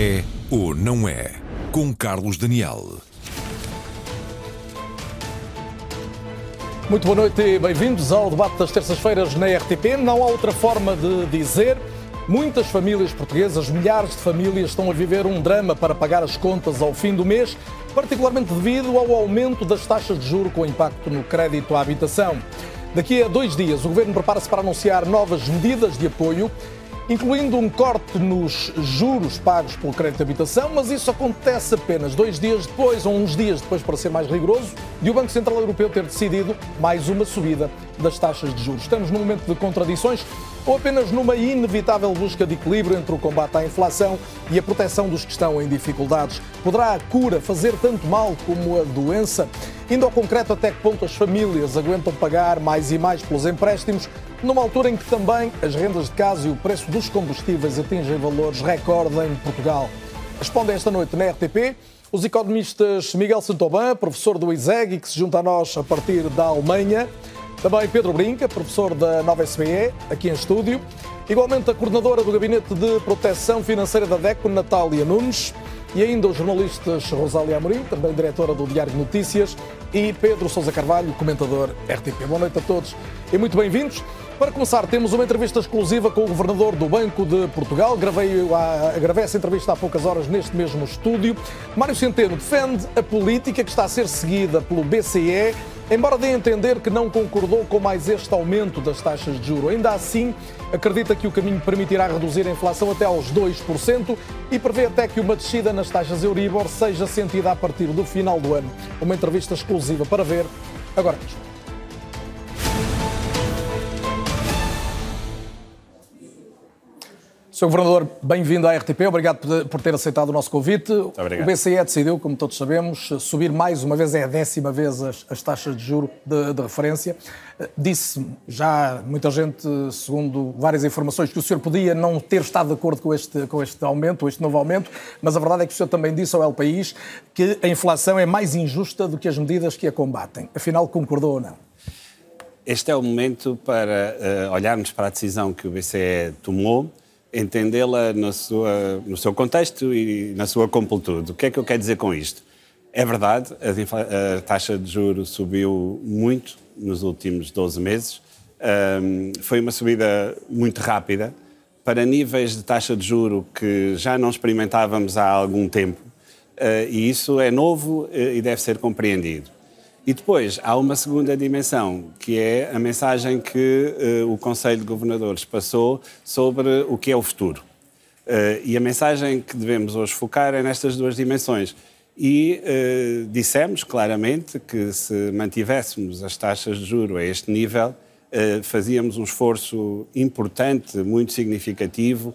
É ou não é? Com Carlos Daniel. Muito boa noite e bem-vindos ao debate das terças-feiras na RTP. Não há outra forma de dizer. Muitas famílias portuguesas, milhares de famílias, estão a viver um drama para pagar as contas ao fim do mês, particularmente devido ao aumento das taxas de juro com impacto no crédito à habitação. Daqui a dois dias, o Governo prepara-se para anunciar novas medidas de apoio incluindo um corte nos juros pagos pelo crédito de habitação, mas isso acontece apenas dois dias depois, ou uns dias depois, para ser mais rigoroso, de o Banco Central Europeu ter decidido mais uma subida das taxas de juros. Estamos num momento de contradições ou apenas numa inevitável busca de equilíbrio entre o combate à inflação e a proteção dos que estão em dificuldades? Poderá a cura fazer tanto mal como a doença? Indo ao concreto, até que ponto as famílias aguentam pagar mais e mais pelos empréstimos, numa altura em que também as rendas de casa e o preço dos combustíveis atingem valores recorde em Portugal? Responde esta noite na RTP os economistas Miguel Santoban, professor do ISEG, que se junta a nós a partir da Alemanha, também Pedro Brinca, professor da Nova SBE, aqui em estúdio. Igualmente a coordenadora do Gabinete de Proteção Financeira da DECO, Natália Nunes. E ainda os jornalistas Rosália Amorim, também diretora do Diário de Notícias, e Pedro Sousa Carvalho, comentador RTP. Boa noite a todos e muito bem-vindos. Para começar, temos uma entrevista exclusiva com o Governador do Banco de Portugal. Gravei, a, gravei essa entrevista há poucas horas neste mesmo estúdio. Mário Centeno defende a política que está a ser seguida pelo BCE Embora a entender que não concordou com mais este aumento das taxas de juro, ainda assim acredita que o caminho permitirá reduzir a inflação até aos 2% e prevê até que uma descida nas taxas Euribor seja sentida a partir do final do ano. Uma entrevista exclusiva para ver agora mesmo. Sr. Governador, bem-vindo à RTP. Obrigado por ter aceitado o nosso convite. Obrigado. O BCE decidiu, como todos sabemos, subir mais uma vez, é a décima vez, as, as taxas de juro de, de referência. Disse já muita gente, segundo várias informações, que o senhor podia não ter estado de acordo com este, com este aumento, este novo aumento, mas a verdade é que o senhor também disse ao El País que a inflação é mais injusta do que as medidas que a combatem. Afinal, concordou ou não? Este é o momento para uh, olharmos para a decisão que o BCE tomou entendê-la no seu contexto e na sua completude. O que é que eu quero dizer com isto? É verdade, a, taxa de juros subiu muito nos últimos 12 meses. Um, foi uma subida muito rápida para níveis de taxa de juro que já não experimentávamos há algum tempo. Uh, e isso é novo uh, e deve ser compreendido. E depois há uma segunda dimensão, que é a mensagem que uh, o Conselho de Governadores passou sobre o que é o futuro. Uh, e a mensagem que devemos hoje focar é nestas duas dimensões. E uh, dissemos claramente que se mantivéssemos as taxas de juro a este nível, fazíamos um esforço importante, muito significativo,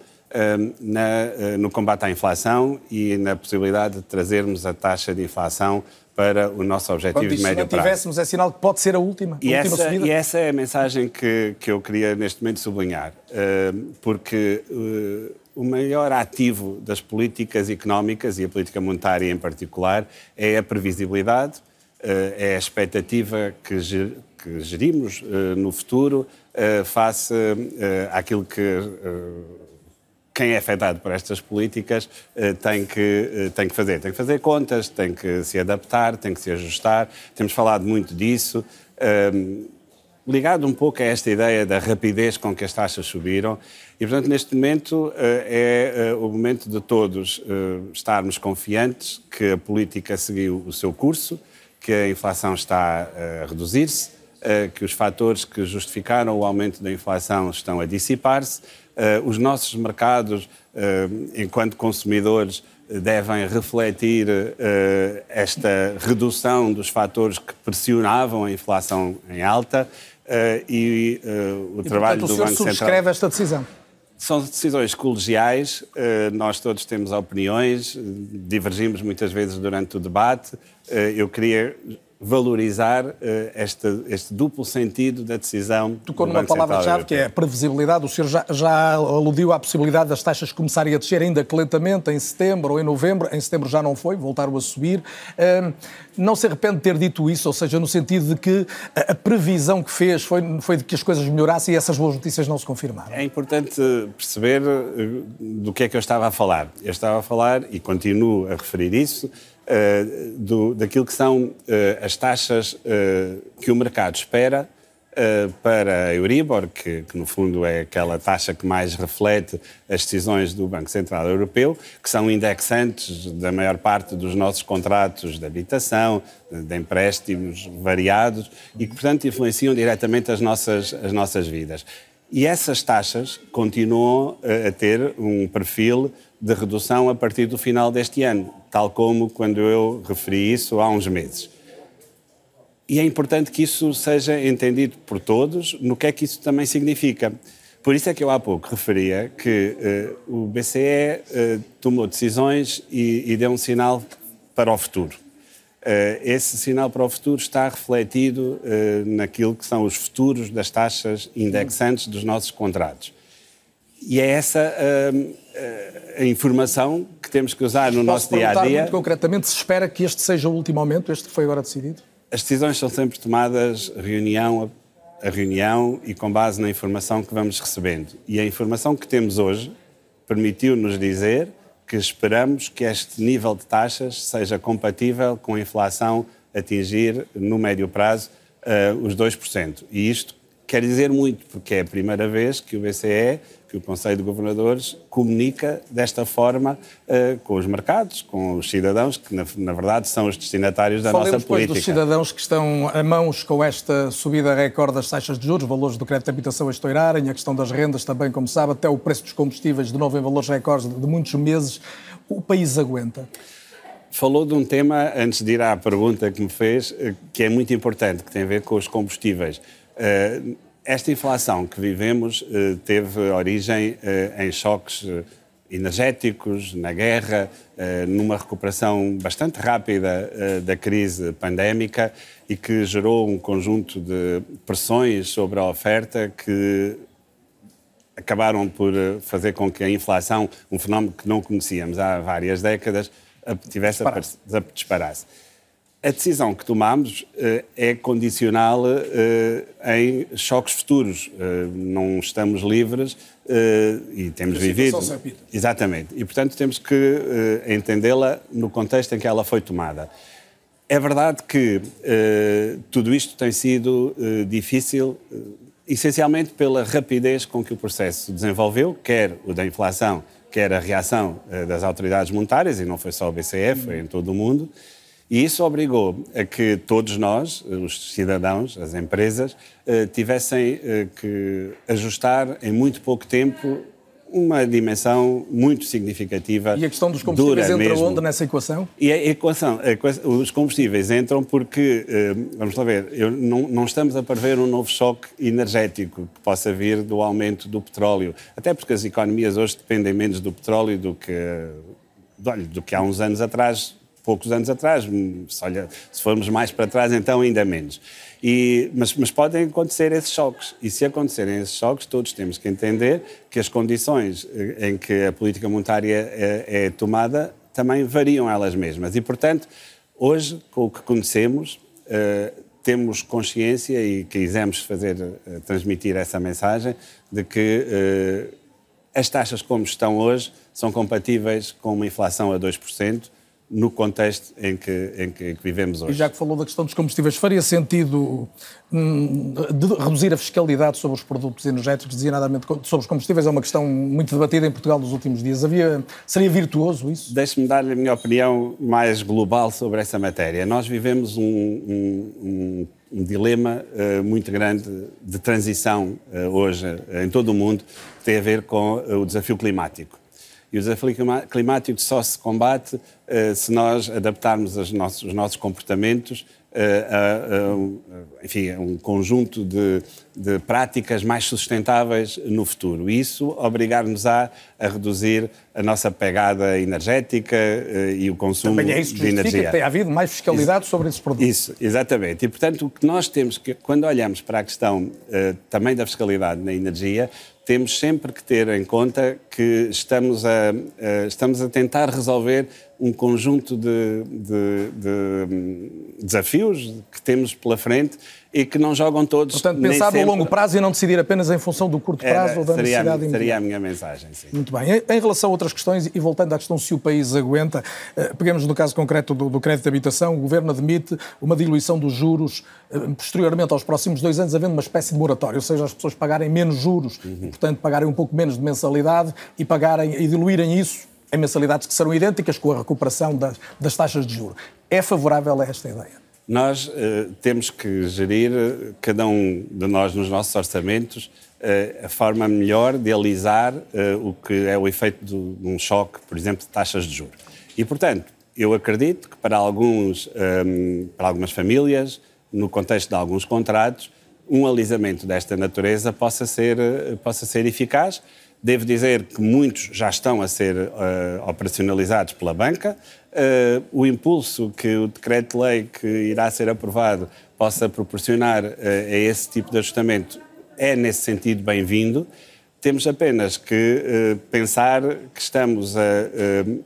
na, no combate à inflação e na possibilidade de trazermos a taxa de inflação para o nosso objetivo Quando de médio prazo. Se tivéssemos, é sinal que pode ser a última, e a essa, última subida. E essa é a mensagem que, que eu queria neste momento sublinhar, uh, porque uh, o maior ativo das políticas económicas e a política monetária em particular é a previsibilidade, uh, é a expectativa que, que gerimos no futuro face àquilo que quem é afetado por estas políticas uh, tem, que, uh, tem que fazer. Tem que fazer contas, tem que se adaptar, tem que se ajustar. Temos falado muito disso. Uh, ligado um pouco a esta ideia da rapidez com que as taxas subiram. E, portanto, neste momento eh, é o momento de todos estarmos confiantes que a política seguiu o seu curso, que a inflação está a reduzir-se, que os fatores que justificaram o aumento da inflação estão a dissipar-se os nossos mercados, uh, enquanto consumidores, devem refletir uh, esta redução dos fatores que pressionavam a inflação em alta e o e, trabalho portanto, do o Banco Central. subscreve esta decisão? São decisões colegiais, nós todos temos opiniões, divergimos muitas vezes durante o debate. Eu queria valorizar uh, este, este, duplo sentido da decisão. Tocou numa palavra-chave que é a previsibilidade. O senhor já, já, aludiu à possibilidade das taxas começarem a descer, ainda que lentamente, em setembro ou em novembro. Em setembro já não foi, voltaram a subir. Uh, não se arrepende de ter dito isso, ou seja, no sentido de que a, previsão que fez foi, foi de que as coisas melhorassem e essas boas notícias não se confirmaram. É importante perceber eh, do que é que eu estava a falar. Eu estava a falar, e continuo a referir isso, uh, do, daquilo que são as taxas que o mercado espera para a Euribor, que, que, no fundo é aquela taxa que mais reflete as decisões do Banco Central Europeu, que são indexantes da maior parte dos nossos contratos de habitação, de empréstimos variados e que, portanto, influenciam diretamente as nossas, as nossas vidas. E essas taxas continuam a ter um perfil de redução a partir do final deste ano, tal como quando eu referi isso há uns meses. E é importante que isso seja entendido por todos no que é que isso também significa. Por isso é que eu há pouco referia que uh, o BCE uh, tomou decisões e, e, deu um sinal para o futuro. Uh, esse sinal para o futuro está refletido naquilo que são os futuros das taxas indexantes dos nossos contratos. E é essa a informação que temos que usar no nosso dia a dia. Muito concretamente, se espera que este seja o último aumento, este que foi agora decidido? As decisões são sempre tomadas reunião a reunião e com base na informação que vamos recebendo. E a informação que temos hoje permitiu-nos dizer que esperamos que este nível de taxas seja compatível com a inflação atingir no médio prazo uh, os 2%. E isto quer dizer muito, porque é a primeira vez que o BCE que o Conselho de Governadores comunica desta forma uh, com os mercados, com os cidadãos, que na, na verdade são os destinatários da Falemos nossa política. dos cidadãos que estão a mãos com esta subida recorde das taxas de juros, valores do crédito de habitação a estourarem, a questão das rendas também, como sabe, até o preço dos combustíveis de novo em valores recordes de muitos meses. O país aguenta? Falou de um tema, antes de ir à pergunta que me fez, eh, que é muito importante, que tem a ver com os combustíveis. Uh, esta inflação que vivemos eh, teve origem eh, em choques eh, energéticos, na guerra, numa recuperação bastante rápida da crise pandémica e que gerou um conjunto de pressões sobre a oferta que acabaram por fazer com que a inflação, um fenómeno que não conhecíamos há várias décadas, tivesse a disparasse. A decisão que tomamos uh, é condicional uh, em choques futuros. Uh, não estamos livres e temos vivido. Exatamente. E, portanto, temos que entendê-la no contexto em que ela foi tomada. É verdade que tudo isto tem sido difícil, essencialmente pela rapidez com que o processo desenvolveu, quer o da inflação, quer a reação das autoridades monetárias, e não foi só o BCE, foi em todo o mundo. E isso obrigou a que todos nós, os cidadãos, as empresas, eh, tivessem eh, que ajustar em muito pouco tempo uma dimensão muito significativa. E a questão dos combustíveis entra mesmo. onde nessa equação? E a equação, a equação, os combustíveis entram porque, eh, vamos lá ver, eu, não, não, estamos a prever um novo choque energético que possa vir do aumento do petróleo. Até porque as economias hoje dependem menos do petróleo do que, do que há uns anos atrás poucos anos atrás. Se, olha, se formos mais para trás, então ainda menos. E, mas, mas, podem acontecer esses choques. E se acontecerem esses choques, todos temos que entender que as condições eh, em que a política monetária é, é tomada também variam elas mesmas. E, portanto, hoje, com o que conhecemos, uh, temos consciência e quisemos fazer, uh, transmitir essa mensagem de que uh, as taxas como estão hoje são compatíveis com uma inflação a 2%, no contexto em que, em que, vivemos hoje. E já que falou da questão dos combustíveis, faria sentido hum, reduzir a fiscalidade sobre os produtos energéticos, designadamente sobre os combustíveis? É uma questão muito debatida em Portugal nos últimos dias. Havia, seria virtuoso isso? Deixe-me dar-lhe a minha opinião mais global sobre essa matéria. Nós vivemos um, um, um, um dilema uh, muito grande de transição uh, hoje uh, em todo o mundo, que tem a ver com o desafio climático. E o desafio climático só se combate se nós adaptarmos os nossos, os nossos comportamentos a, a, enfim, um conjunto de, de, práticas mais sustentáveis no futuro. Isso obrigar-nos a, a reduzir a nossa pegada energética uh, e o consumo Também é isso que de energia. que tem havido mais fiscalidade isso, sobre esses produtos. Isso, exatamente. E, portanto, o que nós temos que, quando olhamos para a questão uh, também da fiscalidade na energia, temos sempre que ter em conta que estamos a, estamos a tentar resolver um conjunto de, de, de, hum, desafios que temos pela frente e que não jogam todos. Portanto, pensar sempre... no longo prazo e não decidir apenas em função do curto prazo Era, ou da seria, necessidade Seria a minha mensagem, sim. Muito bem. Em, relação a outras questões, e voltando à questão se o país aguenta, eh, pegamos no caso concreto do, do, crédito de habitação, o Governo admite uma diluição dos juros eh, posteriormente aos próximos dois anos, havendo uma espécie de moratório, ou seja, as pessoas pagarem menos juros, uhum. e, portanto, pagarem um pouco menos de mensalidade e pagarem e diluírem isso em mensalidades que serão idênticas com a recuperação das, das taxas de juros. É favorável a esta ideia? Nós uh, temos que gerir, cada um de nós nos nossos orçamentos, uh, a forma melhor de alisar uh, o que é o efeito de um choque, por exemplo, de taxas de juros. E, portanto, eu acredito que para, alguns, um, para algumas famílias, no contexto de alguns contratos, um alisamento desta natureza possa ser, possa ser eficaz Devo dizer que muitos já estão a ser uh, operacionalizados pela banca. Uh, o impulso que o decreto-lei que irá ser aprovado possa proporcionar uh, a esse tipo de ajustamento é, nesse sentido, bem-vindo. Temos apenas que pensar que estamos a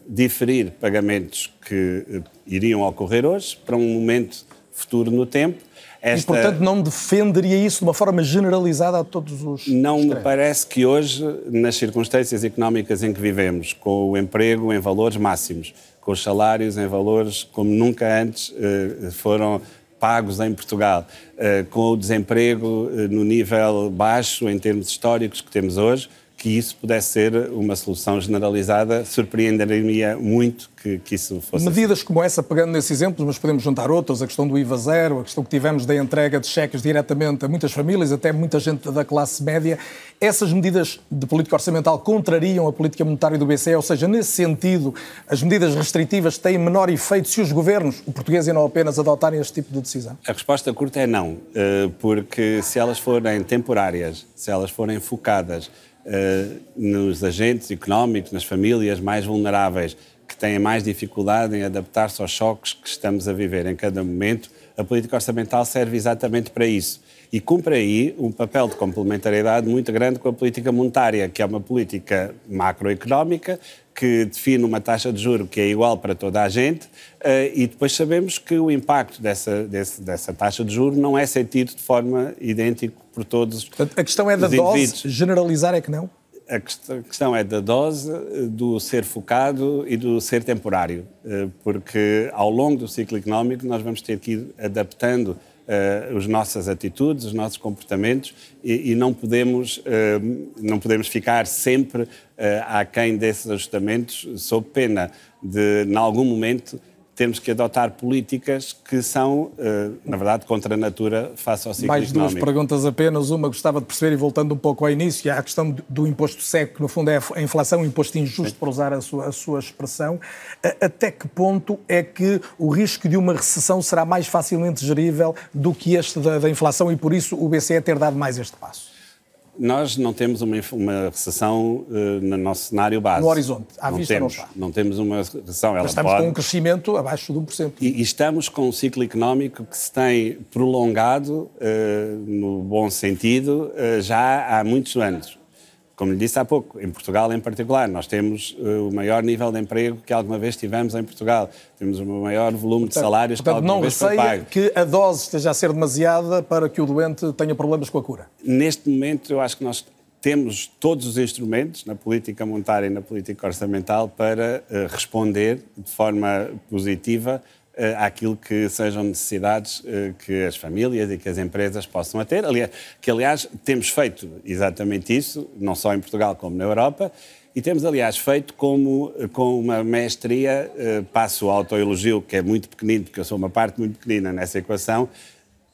diferir pagamentos que iriam ocorrer hoje para um momento futuro no tempo esta... E, portanto, não defenderia isso de uma forma generalizada a todos os. Não me parece que hoje, nas circunstâncias económicas em que vivemos, com o emprego em valores máximos, com os salários em valores como nunca antes eh, foram pagos em Portugal, eh, com o desemprego eh, no nível baixo em termos históricos que temos hoje, que isso pudesse ser uma solução generalizada, surpreenderia muito que, que isso fosse. Medidas assim. como essa, pegando nesses exemplos, mas podemos juntar outras, a questão do IVA zero, a questão que tivemos da entrega de cheques diretamente a muitas famílias, até muita gente da classe média, essas medidas de política orçamental contrariam a política monetária do BCE, ou seja, nesse sentido, as medidas restritivas têm menor efeito se os governos, o português e não apenas, adotarem este tipo de decisão? A resposta curta é não, eh, porque se elas forem temporárias, se elas forem focadas uh, nos agentes económicos, nas famílias mais vulneráveis, que têm mais dificuldade em adaptar-se aos choques que estamos a viver em cada momento, a política orçamental serve exatamente para isso. E cumpre aí um papel de complementariedade muito grande com a política monetária, que é uma política macroeconómica que define uma taxa de juro que é igual para toda a gente eh, e depois sabemos que o impacto dessa, desse, dessa taxa de juro não é sentido de forma idêntica por todos Portanto, A questão é da dose, generalizar é que não? A questão é da dose, do ser focado e do ser temporário, eh, porque ao longo do ciclo económico nós vamos ter que ir adaptando uh, as nossas atitudes, os nossos comportamentos e, e não, podemos, uh, não podemos ficar sempre uh, aquém desses ajustamentos, sob pena de, em algum momento, temos que adotar políticas que são, eh, na verdade, contra a natura face ao ciclo Mais económico. duas perguntas apenas. Uma gostava de perceber, e voltando um pouco ao início, a questão do imposto seco, que no fundo é a inflação, um imposto injusto, Sim. para usar a sua, a sua expressão. Até que ponto é que o risco de uma recessão será mais facilmente gerível do que este da, da inflação e, por isso, o BCE ter dado mais este passo? Nós não temos uma, uma recessão uh, no nosso cenário base. No horizonte, à não vista temos, não está. Não temos uma recessão. Mas estamos pode... com um crescimento abaixo de 1%. E, e estamos com um ciclo económico que se tem prolongado, uh, no bom sentido, uh, já há muitos anos. Como lhe disse há pouco, em Portugal em particular, nós temos uh, o maior nível de emprego que alguma vez tivemos em Portugal. Temos o maior volume portanto, de salários portanto, que alguma vez foi pago. que a dose esteja a ser demasiada para que o doente tenha problemas com a cura? Neste momento, eu acho que nós temos todos os instrumentos na política monetária e na política orçamental para uh, responder de forma positiva àquilo que sejam necessidades uh, que as famílias e que as empresas possam ter. Aliás, que, aliás, temos feito exatamente isso, não só em Portugal como na Europa, e temos, aliás, feito como, com uma mestria, passo o autoelogio, que é muito pequenino, porque eu sou uma parte muito pequenina nessa equação,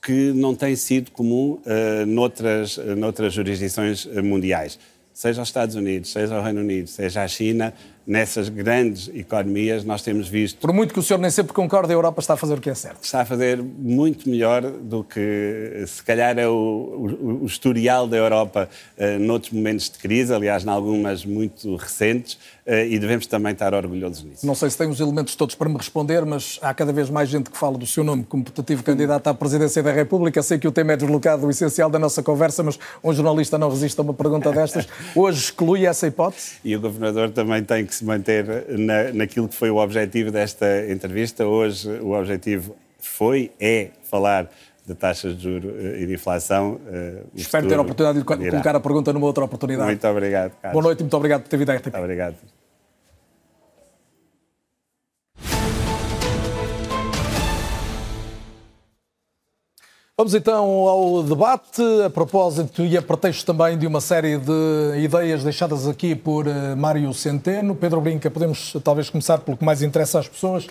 que não tem sido comum noutras, noutras jurisdições mundiais. Seja os Estados Unidos, seja o Reino Unido, seja a China, nessas grandes economias, nós temos visto. Por muito que o senhor nem sempre concorde, a Europa está a fazer o que é certo. Está a fazer muito melhor do que, se calhar, é o, o, o historial da Europa uh, noutros momentos de crise, aliás, em algumas muito recentes, uh, e devemos também estar orgulhosos nisso. Não sei se tem os elementos todos para me responder, mas há cada vez mais gente que fala do seu nome como putativo candidato à presidência da República. Sei que o tema é deslocado do essencial da nossa conversa, mas um jornalista não resiste a uma pergunta destas. Hoje exclui essa hipótese? E o governador também tem que que se manter na, naquilo que foi o objetivo desta entrevista. Hoje o objetivo foi, é falar de taxas de juros eh, e de inflação. Uh, Espero ter a oportunidade de colocar a pergunta numa outra oportunidade. Muito obrigado, Carlos. Boa noite e muito obrigado por ter vindo à RTP. Obrigado. Vamos então ao debate, a propósito e a pretexto também de uma série de ideias deixadas aqui por uh, Mário Centeno. Pedro Brinca, podemos talvez começar pelo que mais interessa às pessoas.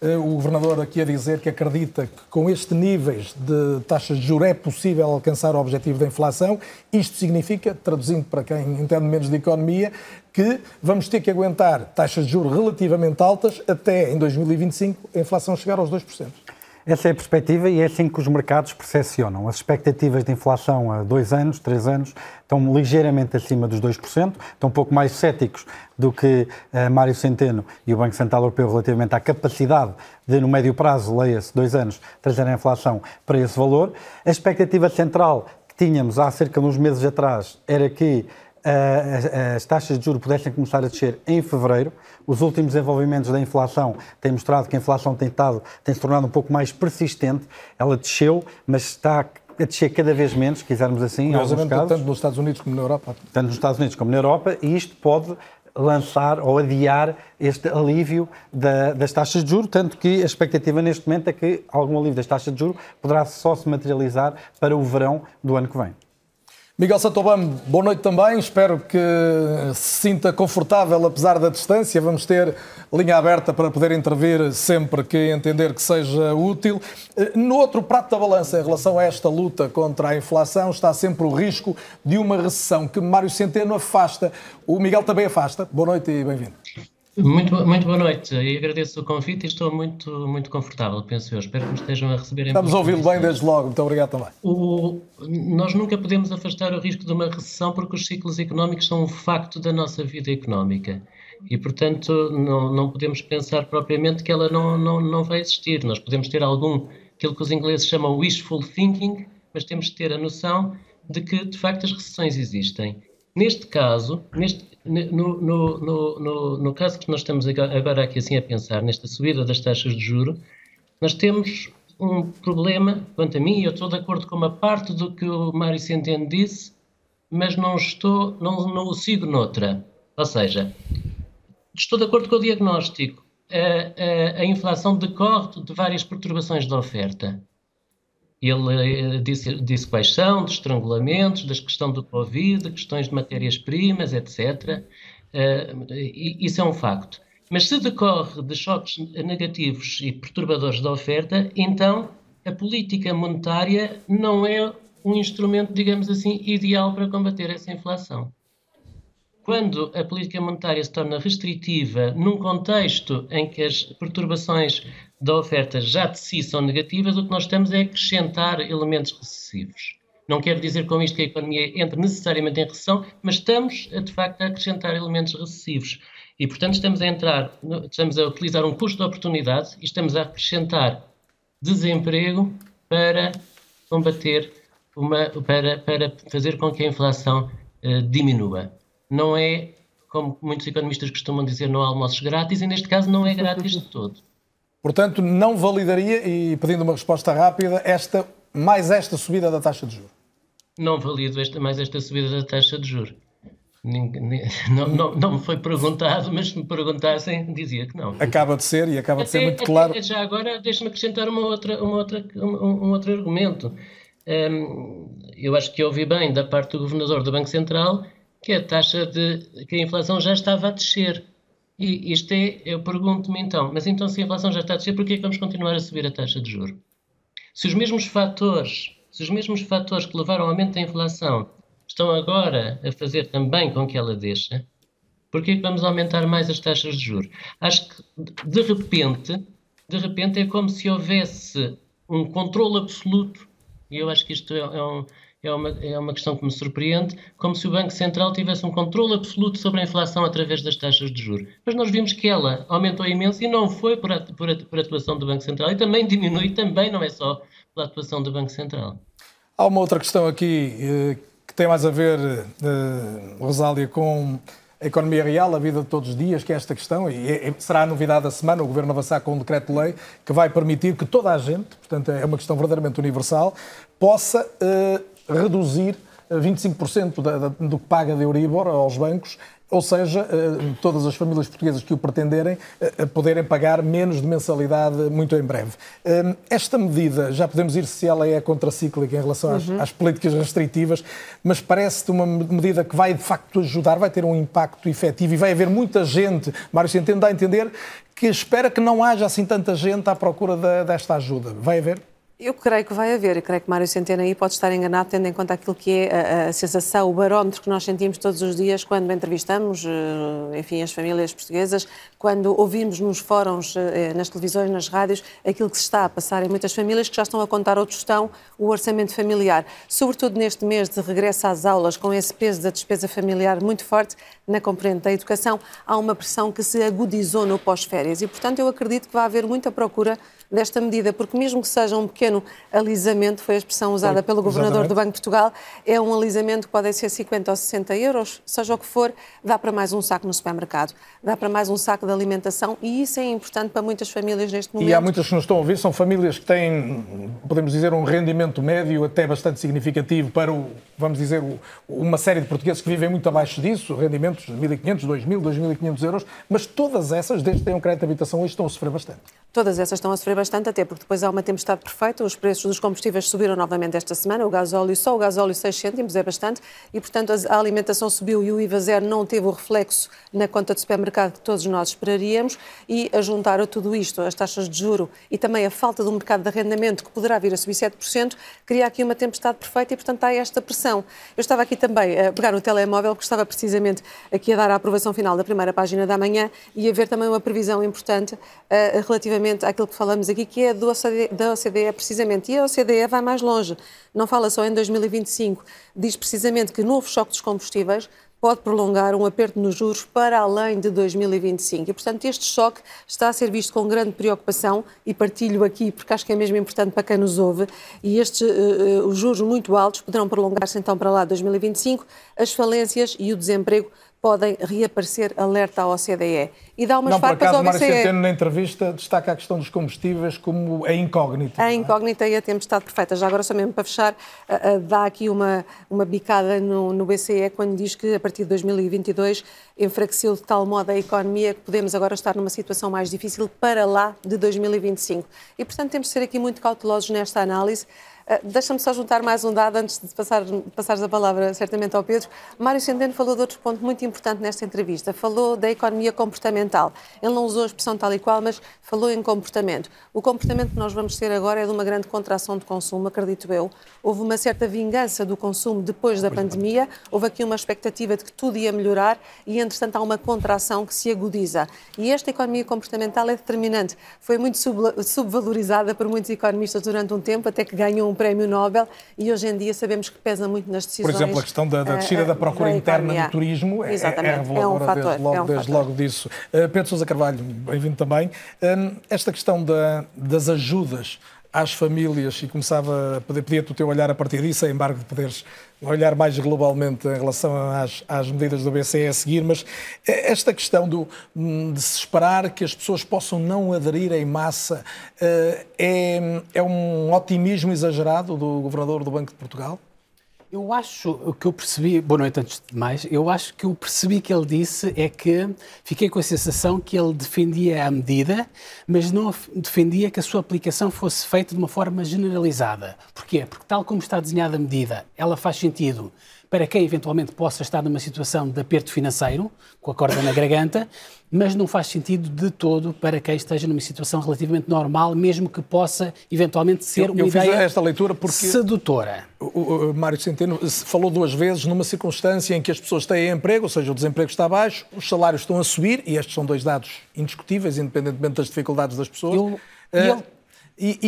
Uh, o Governador aqui a dizer que acredita que com estes níveis de taxas de juros é possível alcançar o objetivo da inflação. Isto significa, traduzindo para quem entende menos de economia, que vamos ter que aguentar taxas de juros relativamente altas até em 2025 a inflação chegar aos 2%. Essa é a perspectiva e é assim que os mercados percepcionam. As expectativas de inflação a dois anos, três anos, estão ligeiramente acima dos 2%, estão um pouco mais céticos do que uh, Mário Centeno e o Banco Central Europeu relativamente à capacidade de, no médio prazo, leia-se dois anos, trazer a inflação para esse valor. A expectativa central que tínhamos há cerca de uns meses atrás era que as taxas de juros pudessem começar a descer em fevereiro. Os últimos desenvolvimentos da inflação têm mostrado que a inflação tem, estado, tem se tornado um pouco mais persistente. Ela desceu, mas está a descer cada vez menos, se quisermos assim, em alguns casos. Tanto nos Estados Unidos como na Europa. Tanto nos Estados Unidos como na Europa, e isto pode lançar ou adiar este alívio da, das taxas de juros, tanto que a expectativa neste momento é que algum alívio das taxas de juros poderá só se materializar para o verão do ano que vem. Miguel Santobam, boa noite também. Espero que se sinta confortável apesar da distância. Vamos ter linha aberta para poder intervir sempre que entender que seja útil. No outro prato da balança, em relação a esta luta contra a inflação, está sempre o risco de uma recessão que Mário Centeno afasta. O Miguel também afasta. Boa noite e bem-vindo. Muito, muito boa noite e agradeço o convite e estou muito, muito confortável, penso eu. Espero que me estejam a receber em Estamos a ouvi-lo bem desde logo, muito obrigado também. O, nós nunca podemos afastar o risco de uma recessão porque os ciclos económicos são um facto da nossa vida económica e, portanto, não, não podemos pensar propriamente que ela não, não, não vai existir. Nós podemos ter algum, aquilo que os ingleses chamam wishful thinking, mas temos de ter a noção de que, de facto, as recessões existem. Neste caso, neste, no, no, no, no, caso que nós estamos agora aqui assim a pensar, nesta subida das taxas de juro, nós temos um problema, quanto a mim, eu estou de acordo com uma parte do que o Mário Centeno disse, mas não estou, não, não o sigo noutra. Ou seja, estou de acordo com o diagnóstico. A, a, a inflação decorre de várias perturbações da oferta. Ele eh, disse, disse quais são, de estrangulamentos, da questão do Covid, questões de matérias-primas, etc. Eh, isso é um facto. Mas se decorre de choques negativos e perturbadores da oferta, então a política monetária não é um instrumento, digamos assim, ideal para combater essa inflação. Quando a política monetária se torna restritiva num contexto em que as perturbações da oferta já de si são negativas, o que nós estamos é acrescentar elementos recessivos. Não quero dizer com isto que a economia entre necessariamente em recessão, mas estamos, de facto, a acrescentar elementos recessivos. E, portanto, estamos a entrar, estamos a utilizar um custo de oportunidade e estamos a acrescentar desemprego para combater uma, para, para fazer com que a inflação uh, diminua. Não é, como muitos economistas costumam dizer, não há almoços grátis, e neste caso não é grátis de todo. Portanto, não validaria, e pedindo uma resposta rápida, esta, mais esta subida da taxa de juros? Não valido esta, mais esta subida da taxa de juros. Não, não, não, me foi perguntado, mas se me perguntassem, dizia que não. Acaba de ser e acaba de ser muito até, claro. Já agora, deixa-me acrescentar uma outra, uma outra, um, um outro argumento. Um, eu acho que ouvi bem da parte do governador do Banco Central que a taxa de que a inflação já estava a descer. E isto é, eu pergunto-me então, mas então se a inflação já está a descer, por que é que vamos continuar a subir a taxa de juros? Se os mesmos fatores, se os mesmos fatores que levaram ao aumento da inflação estão agora a fazer também com que ela deixe, Porquê que vamos aumentar mais as taxas de juros? Acho que, de repente, de repente é como se houvesse um controle absoluto, e eu acho que isto é, é um, é uma, é uma questão que me surpreende, como se o Banco Central tivesse um controle absoluto sobre a inflação através das taxas de juros. Mas nós vimos que ela aumentou imenso e não foi por, por, por atuação do Banco Central, e também diminui, também não é só pela atuação do Banco Central. Há uma outra questão aqui eh, que tem mais a ver, eh, Rosália, com a economia real, a vida de todos os dias, que é esta questão, e é, será a novidade da semana, o Governo avançar com um decreto-lei que vai permitir que toda a gente, portanto é uma questão verdadeiramente universal, possa uh, reduzir 25% da, da, do que paga de Euribor aos bancos ou seja, eh, todas as famílias portuguesas que o pretenderem eh, poderem pagar menos de mensalidade muito em breve. Eh, esta medida, já podemos ir se ela é contracíclica em relação às, uhum. às políticas restritivas, mas parece-te uma medida que vai de facto ajudar, vai ter um impacto efetivo e vai haver muita gente, Mário Centeno dá a entender, que espera que não haja assim tanta gente à procura de, desta ajuda. Vai haver? Eu creio que vai haver, eu creio que Mário Centeno aí pode estar enganado, tendo em conta aquilo que é a, a sensação, o barómetro que nós sentimos todos os dias quando entrevistamos, eh, enfim, as famílias portuguesas, quando ouvimos nos fóruns, eh, nas televisões, nas rádios, aquilo que se está a passar em muitas famílias que já estão a contar ao tostão o orçamento familiar. Sobretudo neste mês de regresso às aulas, com esse peso da despesa familiar muito forte na componente da educação, há uma pressão que se agudizou no pós-férias e, portanto, eu acredito que vai haver muita procura desta medida, porque mesmo que seja um pequeno alisamento, foi a expressão usada pelo Governador do Banco de Portugal, é um alisamento que pode ser 50 ou 60 euros, seja o que for, dá para mais um saco no supermercado, dá para mais um saco de alimentação e isso é importante para muitas famílias neste momento. E há muitas que nos estão a ouvir, são famílias que têm, podemos dizer, um rendimento médio até bastante significativo para, o, vamos dizer, uma série de portugueses que vivem muito abaixo disso, rendimentos de 1.500, 2.000, 2.500 euros, mas todas essas, desde que tenham crédito de habitação, hoje estão a sofrer bastante. Todas essas estão a sofrer bastante, até porque depois há uma tempestade perfeita, os preços dos combustíveis subiram novamente esta semana, o gasóleo, só o gasóleo 6 cêntimos é bastante, e portanto a alimentação subiu e o IVA zero não teve o reflexo na conta de supermercado que todos nós esperaríamos, e a juntar a tudo isto, as taxas de juro e também a falta do mercado de arrendamento, que poderá vir a subir 7%, cria aqui uma tempestade perfeita e portanto há esta pressão. Eu estava aqui também a pegar no telemóvel, porque estava precisamente aqui a dar a aprovação final da primeira página da manhã e a ver também uma previsão importante uh, relativamente àquilo que falamos aqui, que é do OCDE, da OCDE precisamente. E a OCDE vai mais longe, não fala só em 2025, diz precisamente que novo choque dos combustíveis pode prolongar um aperto nos juros para além de 2025. E, portanto, este choque está a ser visto com grande preocupação e partilho aqui, porque acho que é mesmo importante para quem nos ouve, e estes, uh, os juros muito altos poderão prolongar-se então para lá de 2025, as falências e o desemprego podem reaparecer, alerta à OCDE. E dá umas não, farpas acaso, ao BCE. Mário Centeno, na entrevista, destaca a questão dos combustíveis como a incógnita. A incógnita e a tempestade perfeita. Já agora, só mesmo para fechar, dá aqui uma, uma bicada no, no BCE quando diz que a partir de 2022 enfraqueceu de tal modo a economia que podemos agora estar numa situação mais difícil para lá de 2025. E, portanto, temos de ser aqui muito cautelosos nesta análise. Uh, Deixa-me só juntar mais um dado antes de passar, passares a palavra certamente ao Pedro. Mário Centeno falou de outro ponto muito importante nesta entrevista. Falou da economia comportamental. Ele não usou a expressão tal e qual, mas falou em comportamento. O comportamento que nós vamos ter agora é de uma grande contração de consumo, acredito eu. Houve uma certa vingança do consumo depois da pandemia, houve aqui uma expectativa de que tudo ia melhorar e, entretanto, há uma contração que se agudiza. E esta economia comportamental é determinante. Foi muito subvalorizada por muitos economistas durante um tempo, até que ganhou um um prémio Nobel e hoje em dia sabemos que pesa muito nas decisões. Por exemplo, a questão da, da descida uh, da procura da interna no turismo é, é reveladora é um fator, desde, logo, é um desde logo disso. Uh, Pedro Sousa Carvalho, bem-vindo também. Uh, esta questão da, das ajudas às famílias e começava a poder pedir o teu olhar a partir disso, a embargo de poderes olhar mais globalmente em relação às, às, medidas do BCE a seguir, mas esta questão do, de se esperar que as pessoas possam não aderir em massa eh, é, é um otimismo exagerado do Governador do Banco de Portugal? Eu acho, o que eu percebi, boa noite antes de mais, eu acho que eu percebi que ele disse é que fiquei com a sensação que ele defendia a medida, mas não defendia que a sua aplicação fosse feita de uma forma generalizada. Porquê? Porque tal como está desenhada a medida, ela faz sentido para quem eventualmente possa estar numa situação de aperto financeiro, com a corda na garganta, mas não faz sentido de todo para quem esteja numa situação relativamente normal, mesmo que possa eventualmente ser eu, uma eu ideia fiz esta leitura porque sedutora. O, o, Mário Centeno falou duas vezes numa circunstância em que as pessoas têm emprego, ou seja, o desemprego está baixo, os salários estão a subir, e estes são dois dados indiscutíveis, independentemente das dificuldades das pessoas. Eu- Eh, e ele- e,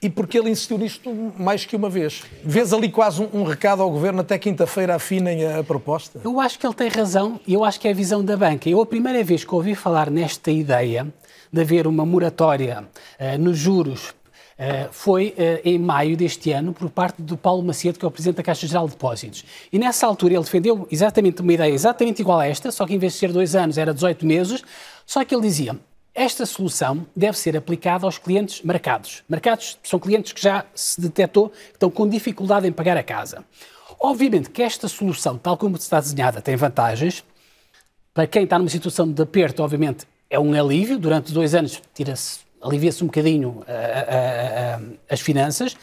e, e porque ele insistiu nisto mais que uma vez? Vês ali quase um, um recado ao Governo até quinta-feira afinem a, a proposta? Eu acho que ele tem razão e eu acho que é a visão da banca. Eu, a primeira vez que ouvi falar nesta ideia de haver uma moratória eh, nos juros eh, foi eh, em maio deste ano por parte do Paulo Macedo, que é o Presidente da Caixa Geral de Depósitos. E nessa altura ele defendeu exatamente uma ideia exatamente igual a esta, só que em vez de ser dois anos era 18 meses, só que ele dizia esta solução deve ser aplicada aos clientes marcados. Marcados são clientes que já se detectou que estão com dificuldade em pagar a casa. Obviamente que esta solução, tal como está desenhada, tem vantagens. Para quem está numa situação de aperto, obviamente, é um alívio. Durante dois anos tira-se, alivia-se um bocadinho ah, ah, ah, as finanças.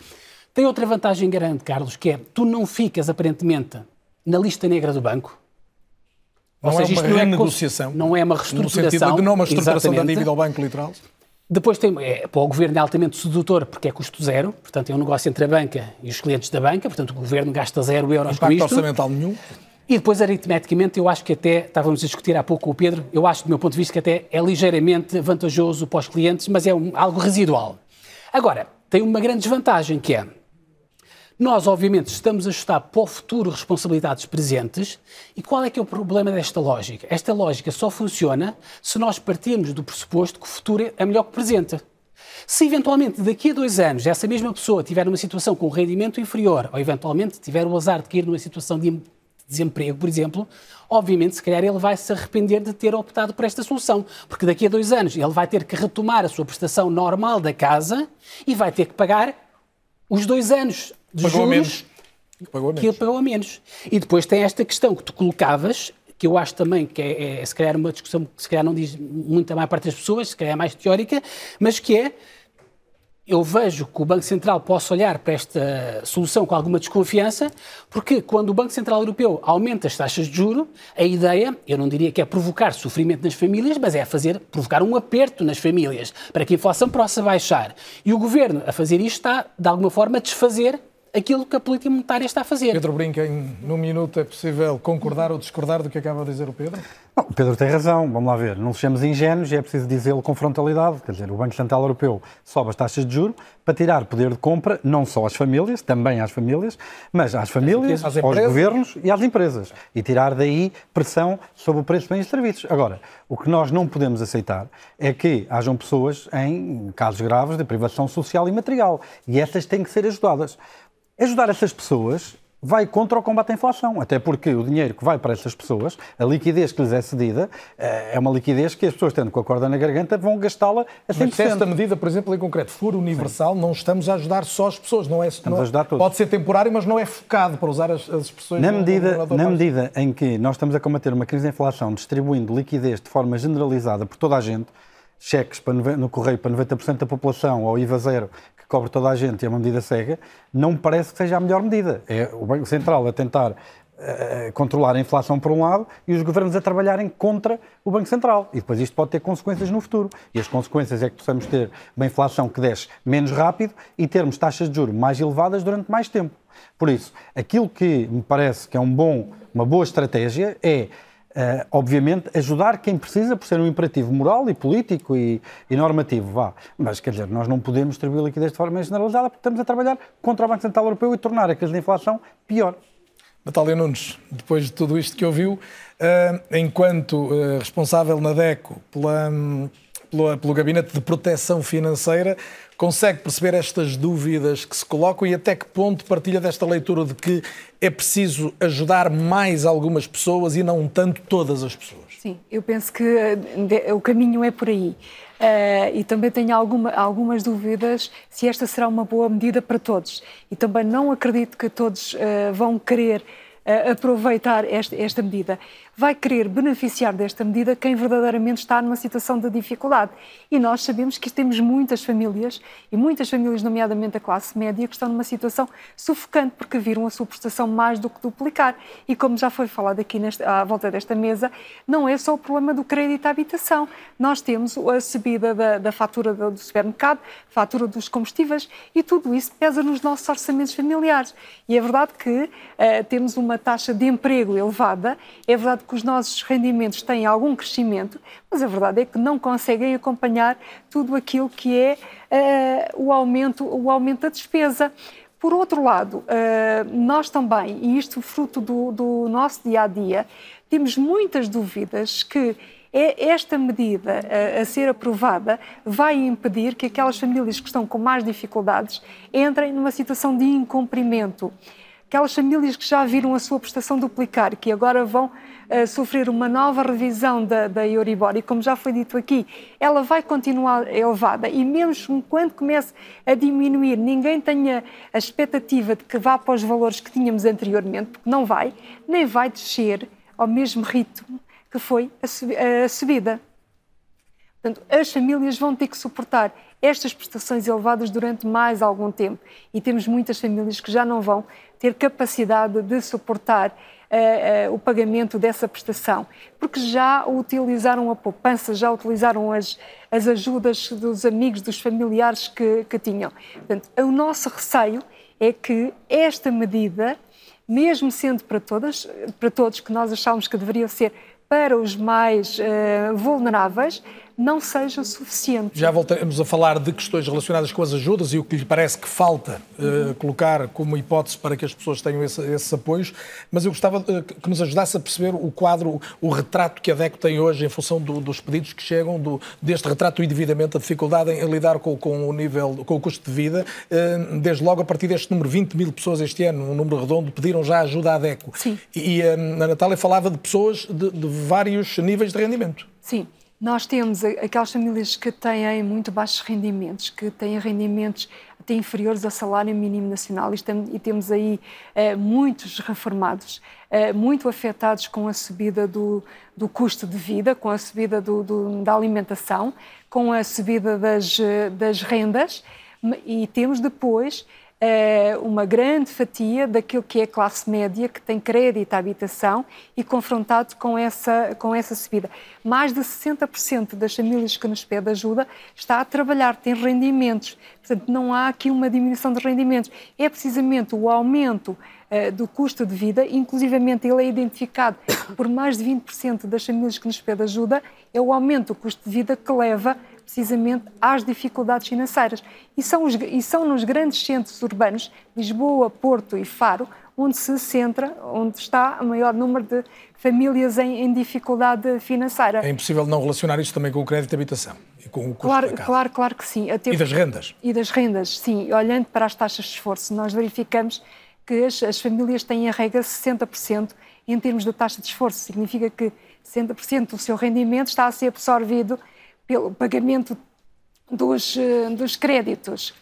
Tem outra vantagem grande, Carlos, que é tu não ficas, aparentemente, na lista negra do banco. Não Ou é seja, uma isto não é renegociação? Não é uma No reestruturação. sentido de não uma estruturação da exatamente. dívida ao Banco Literal? Depois tem, é, para o governo é altamente sedutor porque é custo zero, portanto é um negócio entre a banca e os clientes da banca, portanto o governo gasta zero euros com isto. orçamental nenhum? E depois, aritmeticamente, eu acho que até, estávamos a discutir há pouco com o Pedro, eu acho, do meu ponto de vista, que até é ligeiramente vantajoso para os clientes, mas é um- algo residual. Agora, tem uma grande desvantagem, que é, nós, obviamente, estamos a ajustar para o futuro responsabilidades presentes. E qual é que é o problema desta lógica? Esta lógica só funciona se nós partirmos do pressuposto que o futuro é melhor que o presente. Se eventualmente daqui a dois anos essa mesma pessoa tiver numa situação com rendimento inferior ou eventualmente tiver o azar de cair numa situação de desemprego, por exemplo, obviamente, se calhar ele vai se arrepender de ter optado por esta solução, porque daqui a dois anos ele vai ter que retomar a sua prestação normal da casa e vai ter que pagar os dois anos de Pagou a juros menos. Pagou que ele pagou a menos. E depois tem esta questão que tu colocavas, que eu acho também que é, é se calhar uma discussão que se calhar não diz muito a maior parte das pessoas, se calhar é mais teórica, mas que é eu vejo que o Banco Central possa olhar para esta solução com alguma desconfiança, porque quando o Banco Central Europeu aumenta as taxas de juro, a ideia, eu não diria que é provocar sofrimento nas famílias, mas é fazer provocar um aperto nas famílias para que a inflação possa baixar. E o governo a fazer isto está de alguma forma a desfazer aquilo que a política monetária está a fazer. Pedro Brinca, em num minuto é possível concordar ou discordar do que acaba de dizer o Pedro? Não, o Pedro tem razão, vamos lá ver. Não sejamos ingênuos e é preciso dizê-lo com frontalidade. Quer dizer, o Banco Central Europeu sobe as taxas de juros para tirar poder de compra não só às famílias, também às famílias, mas às famílias, Às aos governos e às empresas. E tirar daí pressão sobre o preço de bens e serviços. Agora, o que nós não podemos aceitar é que hajam pessoas em casos graves de privação social e material. E essas têm que ser ajudadas. Ajudar essas pessoas vai contra o combate à inflação, até porque o dinheiro que vai para essas pessoas, a liquidez que lhes é cedida, eh, é uma liquidez que as pessoas, tendo com a corda na garganta, vão gastá-la a Mas se 100%. esta medida, por exemplo, em concreto, for universal, não estamos a ajudar só as pessoas. Não é, não, a ajudar todos. Pode ser temporário, mas não é focado, para usar as, as expressões Na medida, na medida em que nós estamos a combater uma crise de inflação distribuindo liquidez de forma generalizada por toda a gente, cheques para no correio para 90% da população ou IVA zero que cobre toda a gente e é uma medida cega, não me parece que seja a melhor medida. É o Banco Central a tentar eh, controlar a inflação por um lado e os governos a trabalharem contra o Banco Central. E depois isto pode ter consequências no futuro. E as consequências é que possamos ter uma inflação que desce menos rápido e termos taxas de juros mais elevadas durante mais tempo. Por isso, aquilo que me parece que é um bom, uma boa estratégia é, eh, obviamente, ajudar quem precisa por ser um imperativo moral e político e, e normativo, vá. Mas, quer dizer, nós não podemos distribuir liquidez de forma generalizada porque estamos a trabalhar contra o Banco Central Europeu e tornar a crise de inflação pior. Natália Nunes, depois de tudo isto que ouviu, eh, enquanto eh, responsável na DECO pela, hum, pela- pelo Gabinete de Proteção Financeira, consegue perceber estas dúvidas que se colocam e até que ponto partilha desta leitura de que é preciso ajudar mais algumas pessoas e não tanto todas as pessoas? Sim, eu penso que eh, o caminho é por aí. Eh, e também tenho alguma- algumas dúvidas se esta será uma boa medida para todos. E também não acredito que todos eh, vão querer eh, aproveitar esta medida. Vai querer beneficiar desta medida quem verdadeiramente está numa situação de dificuldade. E nós sabemos que temos muitas famílias, e muitas famílias, nomeadamente a classe média, que estão numa situação sufocante porque viram a sua prestação mais do que duplicar. E como já foi falado aqui nesta, à volta desta mesa, não é só o problema do crédito à habitação. Nós temos a subida da, da fatura do supermercado, fatura dos combustíveis, e tudo isso pesa nos nossos orçamentos familiares. E é verdade que uh, temos uma taxa de emprego elevada, é verdade que os nossos rendimentos têm algum crescimento, mas a verdade é que não conseguem acompanhar tudo aquilo que é uh, o, aumento, o aumento da despesa. Por outro lado, uh, nós também, e isto fruto do, do nosso dia a dia, temos muitas dúvidas que é esta medida a, a, ser aprovada vai impedir que aquelas famílias que estão com mais dificuldades entrem numa situação de incumprimento. Aquelas famílias que já viram a sua prestação duplicar, que agora vão uh, sofrer uma nova revisão da, da Euribor, e como já foi dito aqui, ela vai continuar elevada, e mesmo quando comece a diminuir, ninguém tenha a expectativa de que vá para os valores que tínhamos anteriormente, porque não vai, nem vai descer ao mesmo ritmo que foi a subida. Portanto, as famílias vão ter que suportar estas prestações elevadas durante mais algum tempo. E temos muitas famílias que já não vão ter capacidade de suportar uh, uh, o pagamento dessa prestação, porque já utilizaram a poupança, já utilizaram as, as ajudas dos amigos, dos familiares que, que tinham. Portanto, o nosso receio é que esta medida, mesmo sendo para todas, para todos que nós achávamos que deveria ser para os mais uh, vulneráveis não seja suficiente. Já voltaremos a falar de questões relacionadas com as ajudas e o que lhe parece que falta uh, colocar como hipótese para que as pessoas tenham esse, esses apoios, mas eu gostava uh, que nos ajudasse a perceber o quadro, o retrato que a DECO tem hoje em função do, dos pedidos que chegam, do, deste retrato do endividamento, a dificuldade em, em lidar com, com, o nível, com o custo de vida, uh, desde logo a partir deste número, 20 mil pessoas este ano, um número redondo, pediram já ajuda à DECO. Sim. E, e a Natália falava de pessoas de, de vários níveis de rendimento. Sim. Nós temos aquelas famílias que têm muito baixos rendimentos, que têm rendimentos até inferiores ao salário mínimo nacional e temos aí eh, muitos reformados, eh, muito afetados com a subida do, do, custo de vida, com a subida do, do, da alimentação, com a subida das, das rendas e temos depois eh, uma grande fatia daquilo que é a classe média, que tem crédito à habitação e confrontado com essa, com essa subida. Mais de 60% das famílias que nos pedem ajuda está a trabalhar, tem rendimentos. Portanto, não há aqui uma diminuição de rendimentos. É precisamente o aumento uh, do custo de vida, inclusivamente ele é identificado por mais de 20% das famílias que nos pedem ajuda, é o aumento do custo de vida que leva precisamente às dificuldades financeiras. E são, os, e são nos grandes centros urbanos, Lisboa, Porto e Faro, onde se centra, onde está o maior número de famílias em, em, dificuldade financeira. É impossível não relacionar isto também com o crédito de habitação e com o custo claro. Claro, claro que sim. Até... E das rendas. E das rendas, sim. Olhando para as taxas de esforço, nós verificamos que as, as famílias têm em regra 60% em termos de taxa de esforço. Significa que 60% do seu rendimento está a ser absorvido pelo pagamento dos, eh, dos créditos.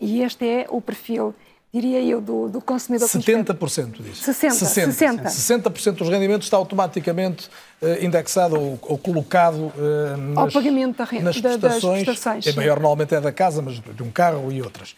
E este é o perfil, diria eu, do, do consumidor. 70% disso. 60%. 60%. 60%. 60% dos rendimentos está automaticamente uh, indexado ou, ou colocado uh, nas, ao pagamento da renda, nas prestações. Das prestações é maior normalmente é da casa, mas de um carro e outras.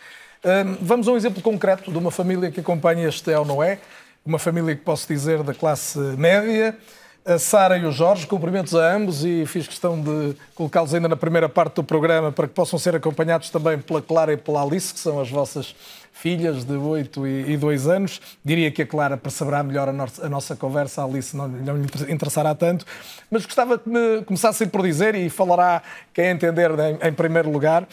Vamos a um exemplo concreto de uma família que acompanha este É ou Não É, uma família que posso dizer da classe média, a Sara e o Jorge. Cumprimentos a ambos e fiz questão de colocá-los ainda na primeira parte do programa para que possam ser acompanhados também pela Clara e pela Alice, que são as vossas filhas de 8 e 2 anos. Diria que a Clara perceberá melhor a, no a nossa conversa, a Alice não, lhe interessará tanto. Mas gostava que me começassem por dizer, e falará quem entender em, primeiro lugar,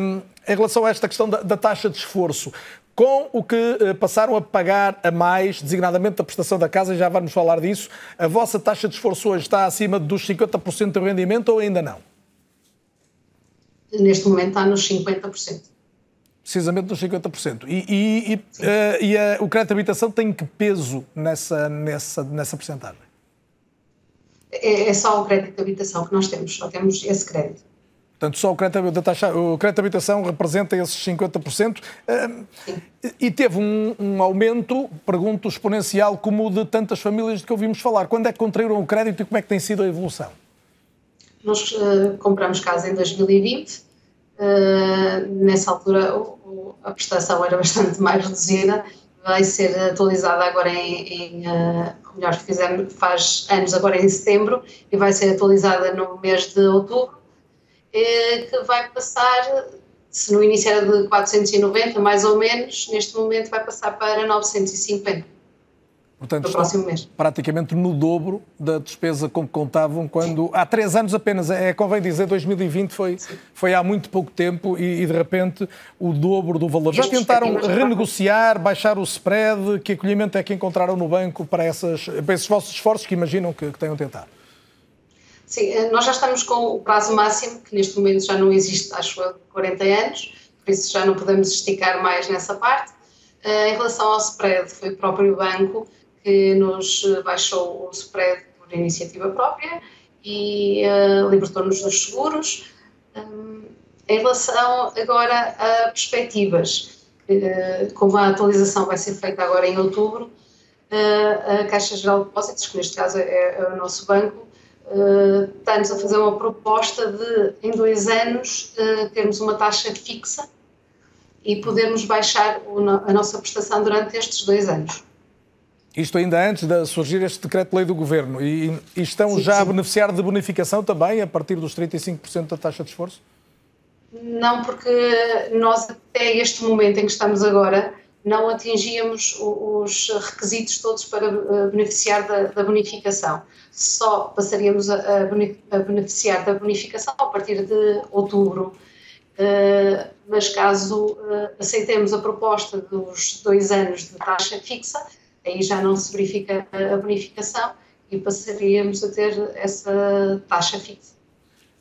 um, em relação a esta questão da taxa de esforço com o que eh, passaram a pagar a mais, designadamente da prestação da casa, e já vamos falar disso. A vossa taxa de esforço hoje está acima dos 50% do rendimento ou ainda não? Neste momento está nos 50%. Precisamente nos 50%. E, e, e, uh, e a, o crédito de habitação tem que peso nessa, nessa, nessa porcentagem? É, é, só o crédito de habitação que nós temos, só temos esse crédito. Portanto, só o crédito, taxa, o crédito de habitação representa esses 50%. E teve um, um, aumento, pergunto, exponencial, como o de tantas famílias de que ouvimos falar. Quando é que contraíram o crédito e como é que tem sido a evolução? Nós uh, compramos casa em 2020. Uh, eh, nessa altura, o, a prestação era bastante mais reduzida. Vai ser atualizada agora em, em uh, melhor, fizemos, faz anos agora em setembro e vai ser atualizada no mês de outubro que vai passar, se no início era de 490, mais ou menos, neste momento vai passar para 950. Portanto, próximo mês. praticamente no dobro da despesa com que contavam quando, há três anos apenas, é, convém dizer, 2020 foi, foi há muito pouco tempo e, e de repente o dobro do valor. Já tentaram renegociar, baixar o spread? Que acolhimento é que encontraram no banco para, essas, para esses vossos esforços que imaginam que, que tenham tentado? Sim, eh, nós já estamos com o prazo máximo, que neste momento já não existe, acho eu, 40 anos, por isso já não podemos esticar mais nessa parte. Eh, em relação ao spread, foi o próprio banco que nos baixou o spread por iniciativa própria e libertou-nos dos seguros. Em relação agora a perspectivas, como a atualização vai ser feita agora em outubro, a Caixa Geral de Depósitos, que neste caso é, é o nosso banco, uh, está-nos a fazer uma proposta de, em dois anos, uh, termos uma taxa fixa e podermos baixar o, a nossa prestação durante estes dois anos. Isto ainda antes de surgir este decreto-lei do Governo. E, e estão sim, já sim. a beneficiar de bonificação também, a partir dos 35% da taxa de esforço? Não, porque nós até este momento em que estamos agora não atingíamos os requisitos todos para eh, beneficiar da, da bonificação. Só passaríamos a, a, beneficiar da bonificação a partir de outubro. Uh, mas caso uh, aceitemos a proposta dos dois anos de taxa fixa, aí já não se verifica a bonificação e passaríamos a ter essa taxa fixa.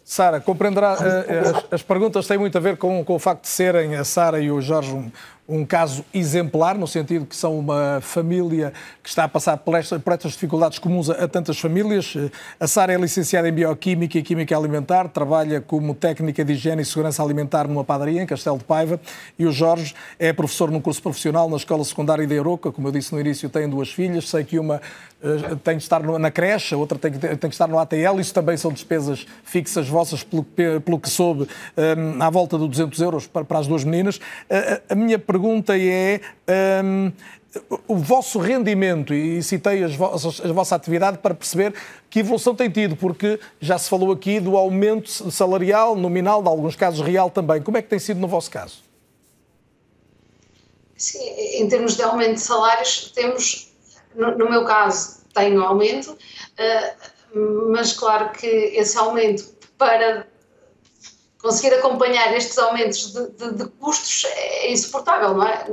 Sara, compreenderá, as, as, perguntas têm muito a ver com, com o facto de serem a Sara e o Jorge um, um caso exemplar, no sentido que são uma família que está a passar por estas, por estas dificuldades comuns a, a, tantas famílias. A Sara é licenciada em Bioquímica e Química Alimentar, trabalha como técnica de higiene e segurança alimentar numa padaria em Castelo de Paiva e o Jorge é professor num curso profissional na Escola Secundária de Aroca. Como eu disse no início, tem duas filhas, sei que uma uh, tem de estar na creche, a outra tem, tem que estar no ATL. Isso também são despesas fixas vossas, pelo, pelo que soube, um, eh, à volta de 200 euros para, para as duas meninas. Uh, a minha pergunta pergunta é. Um, o vosso rendimento, e citei as vossas, a vossa atividade para perceber que evolução tem tido, porque já se falou aqui do aumento salarial, nominal, em alguns casos real também. Como é que tem sido no vosso caso? Sim, em termos de aumento de salários, temos, no, no meu caso, um aumento, uh, mas claro que esse aumento para conseguir acompanhar estes aumentos de, de, de, custos é insuportável, não é?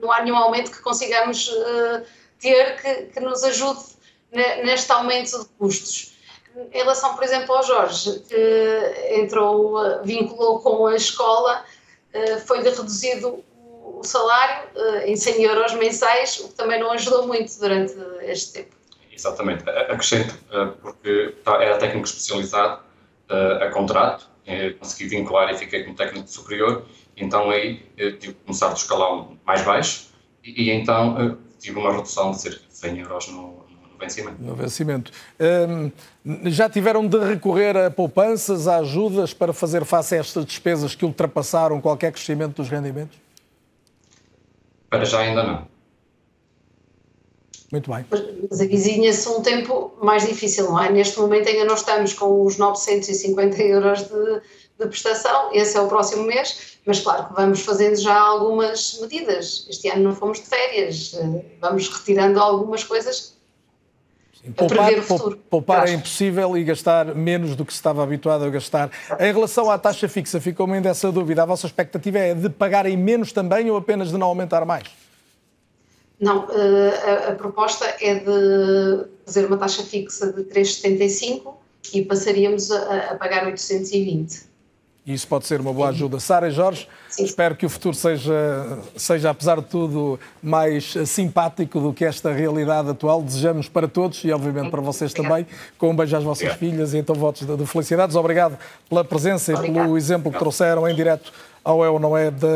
Não há nenhum aumento que consigamos uh, ter que, que, nos ajude neste aumento de custos. Em relação, por exemplo, ao Jorge, que entrou, uh, vinculou com a escola, uh, foi-lhe reduzido o salário em 100 euros mensais, o que também não ajudou muito durante este tempo. Exatamente. Acrescento, porque tá, era técnico especializado a contrato, eh, consegui vincular e fiquei como técnico superior, então aí eh, tive que começar do escalão mais baixo e, e então eh, tive uma redução de cerca de 100 euros no, no vencimento. No vencimento. Hum, já tiveram de recorrer a poupanças, a ajudas para fazer face a estas despesas que ultrapassaram qualquer crescimento dos rendimentos? Para já ainda não. Muito bem. Mas avizinha-se um tempo mais difícil, não é? Neste momento ainda não estamos com os 950 euros de, de prestação, esse é o próximo mês, mas claro que vamos fazendo já algumas medidas. Este ano não fomos de férias, eh, vamos retirando algumas coisas Sim, poupar, poupar é impossível e gastar menos do que se estava habituado a gastar. Em relação à taxa fixa, ficou-me ainda essa dúvida. A vossa expectativa é de pagarem menos também ou apenas de não aumentar mais? Não, eh, a, a, proposta é de fazer uma taxa fixa de 3,75 e passaríamos a, a pagar 820. E isso pode ser uma boa ajuda. Sara e Jorge, Sim. espero que o futuro seja, seja, apesar de tudo, mais simpático do que esta realidade atual. Desejamos para todos e, obviamente, para vocês também, com um beijo às vossas filhas e então votos de, de felicidades. Obrigado pela presença Obrigado. e pelo exemplo que trouxeram em direto ao é ou não é da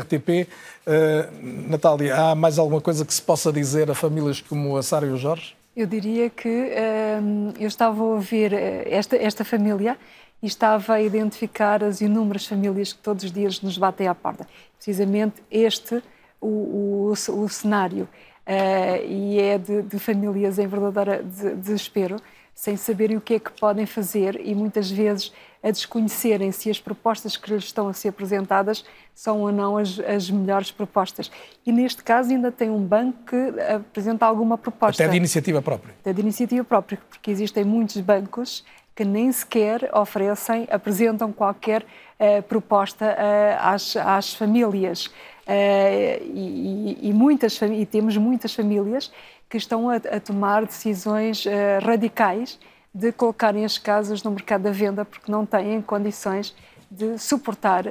RTP. Uh, eh, Natália, há mais alguma coisa que se possa dizer a famílias como a Sara e o Jorge? Eu diria que uh, eu estava a ouvir eh, esta, esta família e estava a identificar as inúmeras famílias que todos os dias nos batem à porta. Precisamente este o, o, o cenário. Uh, e é de, de, famílias em verdadeiro desespero, sem saberem o que é que podem fazer e muitas vezes a desconhecerem se as propostas que lhes estão a ser apresentadas são ou não as, as melhores propostas. E neste caso ainda tem um banco que apresenta alguma proposta. Até de iniciativa própria. Até de iniciativa própria, porque existem muitos bancos que nem sequer oferecem, apresentam qualquer uh, proposta uh, às, às, famílias. Uh, e, e, muitas, e temos muitas famílias que estão a, a tomar decisões radicais de colocarem as casas no mercado da venda porque não têm condições de suportar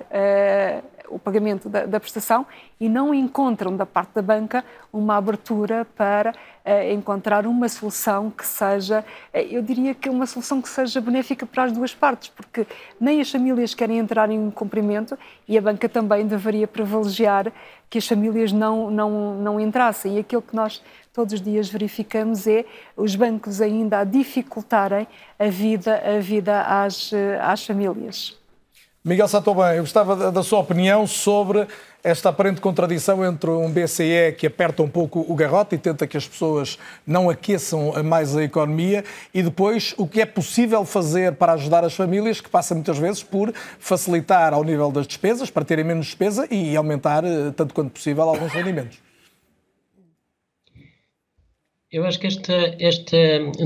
o pagamento da, da, prestação e não encontram da parte da banca uma abertura para uh, encontrar uma solução que seja, uh, eu diria que uma solução que seja benéfica para as duas partes, porque nem as famílias querem entrar em um cumprimento e a banca também deveria privilegiar que as famílias não, não, não entrassem. E aquilo que nós todos os dias verificamos é os bancos ainda a dificultarem a vida, a vida às, eh, às famílias. Miguel Satoban, eu gostava da sua opinião sobre esta aparente contradição entre um BCE que aperta um pouco o garrote e tenta que as pessoas não aqueçam mais a economia e depois o que é possível fazer para ajudar as famílias, que passa muitas vezes por facilitar ao nível das despesas, para terem menos despesa e aumentar, eh, tanto quanto possível, alguns rendimentos. Eu acho que esta, esta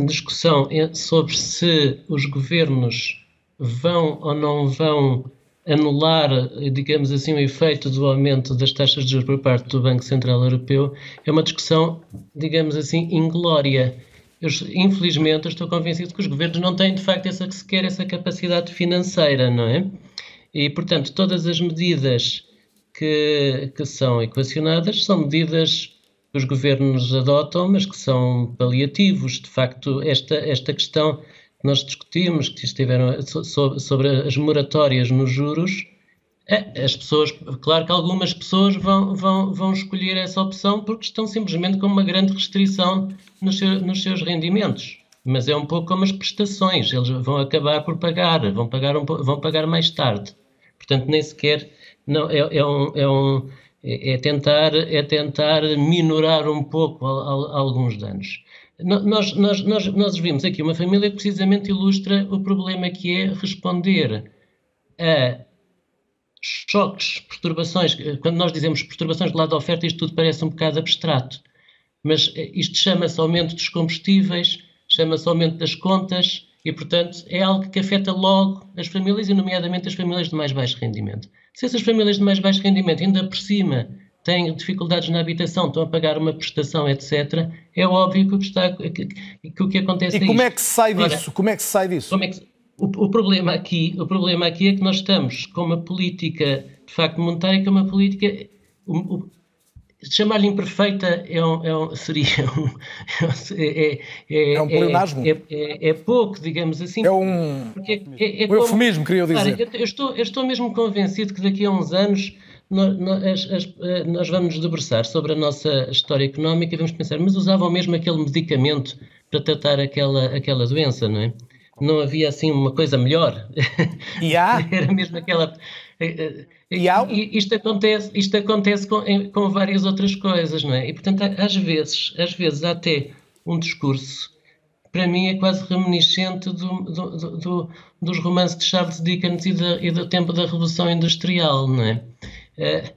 discussão sobre se os governos vão ou não vão anular, digamos assim, o efeito do aumento das taxas de juros por parte do Banco Central Europeu é uma discussão, digamos assim, inglória. Eu, infelizmente, estou convencido que os governos não têm, de facto, essa, sequer essa capacidade financeira, não é? E, portanto, todas as medidas que, que são equacionadas são medidas que os governos adotam, mas que são paliativos. De facto, esta, esta questão nós discutimos, que estiveram sobre as moratórias nos juros, é, as pessoas, claro que algumas pessoas vão, vão, vão escolher essa opção porque estão simplesmente com uma grande restrição nos, seu, nos seus rendimentos. Mas é um pouco como as prestações, eles vão acabar por pagar, vão pagar, um, vão pagar mais tarde. Portanto, nem sequer não, é, é, um, é, um, é, tentar, é tentar minorar um pouco alguns danos. Nós, nós, nós, nós vimos aqui uma família que precisamente ilustra o problema que é responder a choques, perturbações. Quando nós dizemos perturbações do lado da oferta, isto tudo parece um bocado abstrato. Mas eh, isto chama-se aumento dos combustíveis, chama-se aumento das contas e, portanto, é algo que afeta logo as famílias e, nomeadamente, as famílias de mais baixo rendimento. Se essas famílias de mais baixo rendimento, ainda por cima, têm dificuldades na habitação, estão a pagar uma prestação, etc., é óbvio que o que, está, que, que o que acontece e é como é que se sai disso? Como é que se sai disso? É que, o, o, problema aqui, o problema aqui é que nós estamos com uma política, de facto, monetária, que é uma política... Chamar-lhe imperfeita é um, é um, seria um, é, é, é um pleonasmo. É, é, é, pouco, digamos assim. É um, é, um eufemismo, queria dizer. Cara, eu, estou, eu estou mesmo convencido que daqui a uns anos nós, eh, nós vamos nos debruçar sobre a nossa história económica e vamos pensar, mas usavam mesmo aquele medicamento para tratar aquela, aquela doença, não é? Não havia assim uma coisa melhor. E há? Era mesmo aquela. E há? Isto acontece, isto acontece com, com várias outras coisas, não é? E portanto, às vezes, às vezes há até um discurso para mim é quase reminiscente do, do, do, dos romances de Charles Dickens e, da, e do tempo da Revolução Industrial, não é? É,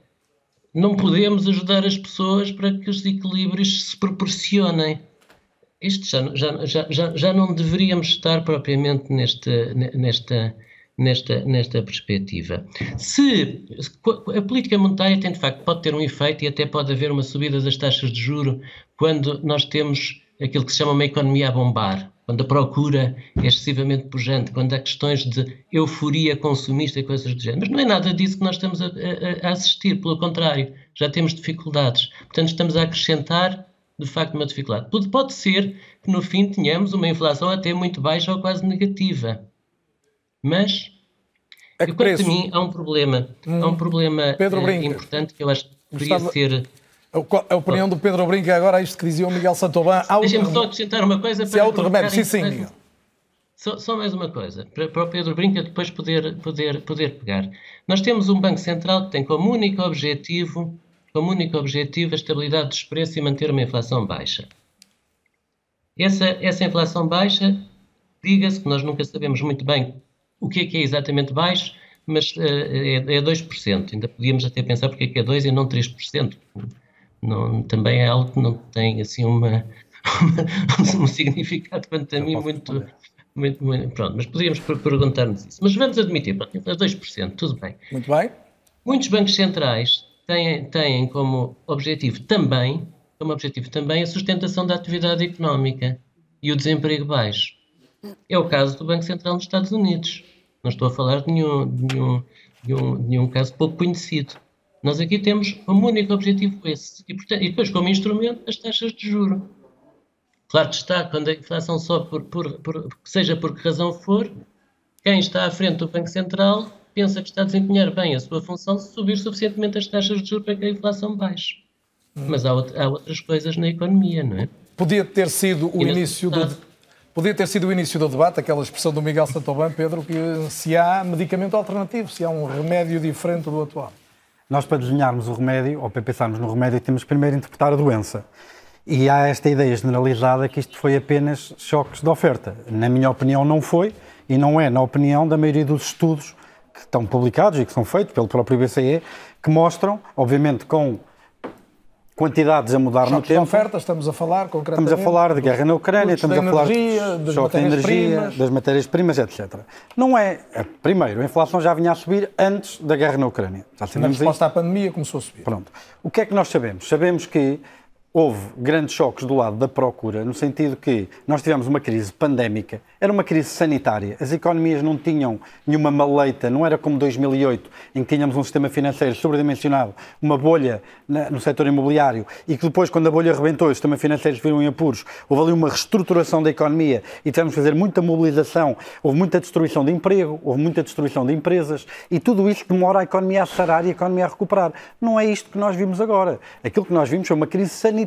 não podemos ajudar as pessoas para que os equilíbrios se proporcionem. Isto já, já, já, já, já não deveríamos estar propriamente nesta, nesta, nesta, nesta perspectiva. Se a política monetária tem de facto pode ter um efeito e até pode haver uma subida das taxas de juro quando nós temos aquilo que se chama uma economia a bombar. quando a procura é excessivamente pujante, quando há questões de euforia consumista e coisas do género. Mas não é nada disso que nós estamos a, a, a assistir, pelo contrário, já temos dificuldades. Portanto, estamos a acrescentar, de facto, uma dificuldade. Pode, pode ser que no fim tenhamos uma inflação até muito baixa ou quase negativa. Mas, que quanto preço? a mim, há um problema, há um problema Pedro eh, importante que eu acho que Gostava- ser... A a opinião do Pedro Brinca agora, isto que dizia o Miguel Santoban. Há Deixem-me só acrescentar uma coisa Se há outro remédio. Sim, sim, Miguel. Só, só mais uma coisa, para, para o Pedro Brinca depois poder, poder, poder pegar. Nós temos um Banco Central que tem como único objetivo, como único objetivo a estabilidade dos preços e manter uma inflação baixa. Essa, essa inflação baixa, diga-se que nós nunca sabemos muito bem o que é que é exatamente baixo, mas eh, é, é 2%. Ainda podíamos até pensar porque é que é 2% e não 3%. Não, também é algo que não tem assim uma, um significado quanto a mim muito, muito, muito- Pronto, mas podíamos per- perguntar-nos isso. Mas vamos admitir, pronto, é 2%, tudo bem. Muito bem. Muitos bancos centrais têm, têm como objetivo também, como objetivo também a sustentação da atividade económica e o desemprego baixo. É o caso do Banco Central nos Estados Unidos. Não estou a falar de nenhum, de nenhum, de nenhum, de nenhum caso pouco conhecido. Nós aqui temos como único objetivo esse. E, portanto, e depois, como instrumento, as taxas de juro. Claro que está, quando a inflação sobe, por, por, por, seja por que razão for, quem está à frente do Banco Central pensa que está a desempenhar bem a sua função se subir suficientemente as taxas de juros para que a inflação baixe. Mas há, há outras coisas na economia, não é? Podia ter sido o início do. Podia ter sido o início do debate, aquela expressão do Miguel Santoban, Pedro, que se há medicamento alternativo, se há um remédio diferente do atual. Nós, para desenharmos o remédio, ou para pensarmos no remédio, temos que primeiro interpretar a doença. E há esta ideia generalizada que isto foi apenas choques de oferta. Na minha opinião, não foi, e não é na opinião da maioria dos estudos que estão publicados e que são feitos pelo próprio BCE, que mostram, obviamente, com quantidades a mudar no Choques de tempo. oferta, estamos a falar concretamente. Estamos a falar de guerra na Ucrânia, estamos a falar energia, de choque de energia, matérias-primas. das matérias-primas, etc. Não é, é, primeiro, a inflação já vinha a subir antes da guerra na Ucrânia. Já Na sabemos isso. resposta à pandemia começou a subir. Pronto. O que é que nós sabemos? Sabemos que houve grandes choques do lado da procura, no sentido que nós tivemos uma crise pandémica, era uma crise sanitária, as economias não tinham nenhuma maleita, não era como 2008, em que tínhamos um sistema financeiro sobredimensionado, uma bolha no setor imobiliário, e que depois, quando a bolha rebentou os sistemas financeiros viram em apuros, houve ali uma reestruturação da economia e tivemos que fazer muita mobilização, houve muita destruição de emprego, houve muita destruição de empresas, e tudo isso demora a economia a sarar e a economia a recuperar. Não é isto que nós vimos agora. Aquilo que nós vimos foi uma crise sanitária.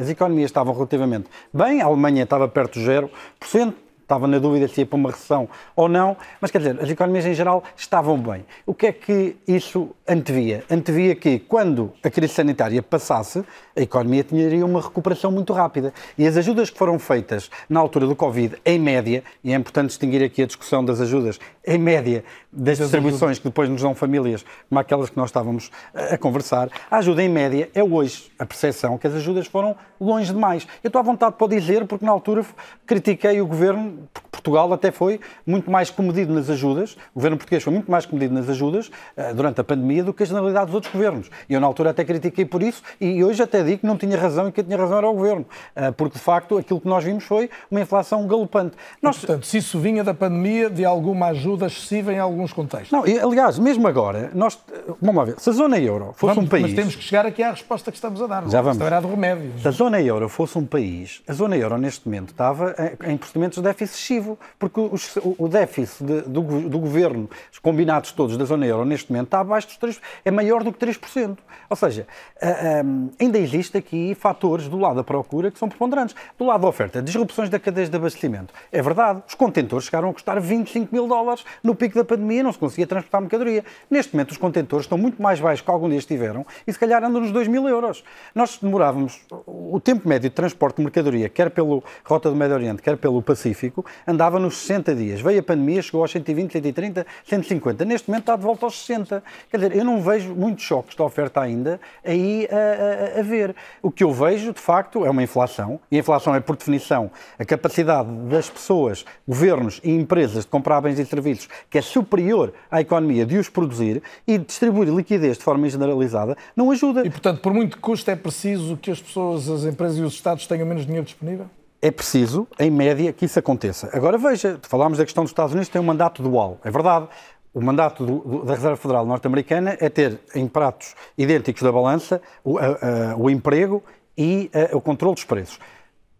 As economias estavam relativamente bem, a Alemanha estava perto de 0%, estava na dúvida se ia para uma recessão ou não, mas quer dizer, as economias em geral estavam bem. O que é que isso antevia? Antevia que quando a crise sanitária passasse, a economia teria uma recuperação muito rápida. E as ajudas que foram feitas na altura do Covid, em média, e é importante distinguir aqui a discussão das ajudas, em média, das distribuições que depois nos dão famílias, como aquelas que nós estávamos a conversar, a ajuda em média é hoje a percepção que as ajudas foram longe demais. Eu estou à vontade para dizer, porque na altura critiquei o governo, Portugal até foi muito mais comedido nas ajudas, o governo português foi muito mais comedido nas ajudas eh, durante a pandemia do que a generalidade dos outros governos. E eu na altura até critiquei por isso e hoje até digo que não tinha razão e que tinha razão era o governo, eh, porque de facto aquilo que nós vimos foi uma inflação galopante. Nós, Portanto, se isso vinha da pandemia, de alguma ajuda excessiva em alguns contextos. não, e, aliás, mesmo agora, nós, vamos lá ver, se a zona euro fosse Vamos- um país... Mas temos que chegar aqui à resposta que estamos a dar. Já vamos. Era remédio. Se a zona euro fosse um país, a zona euro neste momento estava em- em procedimentos de déficit excessivo, porque o, déficit de- do, do governo, os combinados todos da zona euro neste momento está abaixo dos 3%, é maior do que 3%. Ou seja, ah, ah, ainda existe aqui fatores do lado da procura que são preponderantes. Do lado da oferta, disrupções da cadeia de abastecimento. É verdade, os contentores chegaram a custar 25 mil dólares no pico da pandemia, não se conseguia transportar mercadoria. Neste momento, os contentores estão muito mais baixos que algum dia estiveram e se calhar andam nos 2 mil euros. Nós demorávamos, o tempo médio de transporte de mercadoria, quer pelo Rota do Médio Oriente, quer pelo Pacífico, andava nos 60 dias. Veio a pandemia, chegou aos 120, 130, 150. Neste momento está de volta aos 60. Quer dizer, eu não vejo muitos choques de oferta ainda aí a, a- a ver. O que eu vejo, de facto, é uma inflação. E a inflação é, por definição, a capacidade das pessoas, governos e empresas de comprar bens e serviços que é superior à economia de os produzir e distribuir liquidez de forma generalizada, não ajuda. E, portanto, por muito que custe, é preciso que as pessoas, as empresas e os Estados tenham menos dinheiro disponível? É preciso, em média, que isso aconteça. Agora veja, falámos da questão dos Estados Unidos, tem um mandato dual. É verdade, o mandato do, do, da Reserva Federal norte-americana é ter em pratos idênticos da balança o, a, a, o emprego e a, o controle dos preços.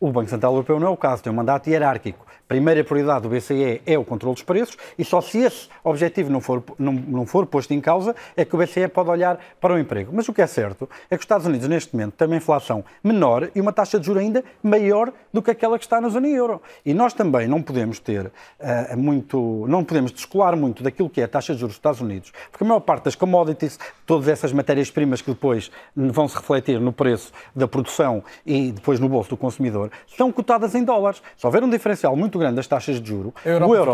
O Banco Central Europeu não é o caso, tem um mandato hierárquico primeira prioridade do BCE é o controle dos preços e só se esse objetivo não for, não, não for posto em causa é que o BCE pode olhar para o emprego. Mas o que é certo é que os Estados Unidos, neste momento, têm uma inflação menor e uma taxa de juros ainda maior do que aquela que está na zona euro. E nós também não podemos ter uh, muito, não podemos descolar muito daquilo que é a taxa de juros dos Estados Unidos, porque a maior parte das commodities, todas essas matérias-primas que depois vão se refletir no preço da produção e depois no bolso do consumidor, são cotadas em dólares. Se houver um diferencial muito grande das taxas de juro, o euro,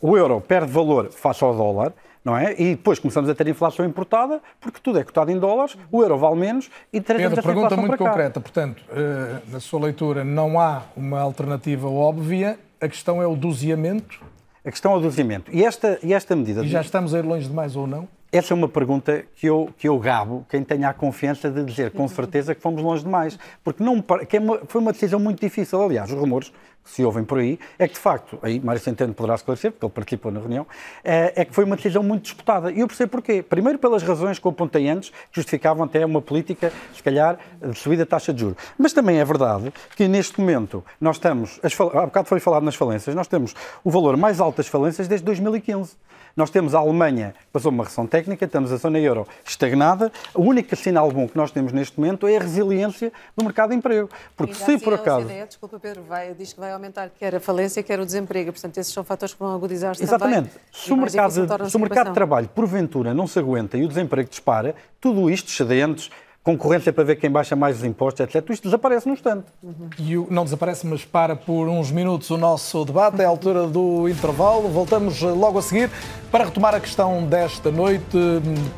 o euro perde valor face ao dólar, não é? E depois começamos a ter inflação importada, porque tudo é cotado em dólares, o euro vale menos e trazemos Pedro, essa pergunta muito concreta. Portanto, eh, na sua leitura, não há uma alternativa óbvia, a questão é o doseamento? A questão é o doseamento. E esta, e esta medida... E já estamos a ir longe demais ou não? Essa é uma pergunta que eu, que eu gabo quem tenha a confiança de dizer com certeza que fomos longe demais. Porque não, que é uma, foi uma decisão muito difícil. Aliás, os rumores que se ouvem por aí é que, de facto, aí Mário Centeno poderá esclarecer, porque ele participou na reunião, é, é, que foi uma decisão muito disputada. E eu percebo porquê. Primeiro, pelas razões que eu apontei antes, que justificavam até uma política, se calhar, de subida da taxa de juros. Mas também é verdade que, neste momento, nós estamos. As, há bocado foi falado nas falências, nós temos o valor mais alto das falências desde 2015. Nós temos a Alemanha, passou uma recessão técnica, temos a zona euro estagnada. O único sinal bom que nós temos neste momento é a resiliência do mercado de emprego. Porque se assim, por acaso. OCDE, desculpa, Pedro, vai, diz que vai aumentar quer a falência, quer o desemprego. Portanto, esses são fatores que vão agudizar-se Exatamente. também. Se o, mercado, se o mercado de trabalho, porventura, não se aguenta e o desemprego dispara, tudo isto, excedentes, concorrência para ver quem baixa mais os impostos, etc. Isto desaparece num instante. Uhum. E o, não desaparece, mas para por uns minutos o nosso debate. É a altura do intervalo. Voltamos eh, logo a seguir para retomar a questão desta noite.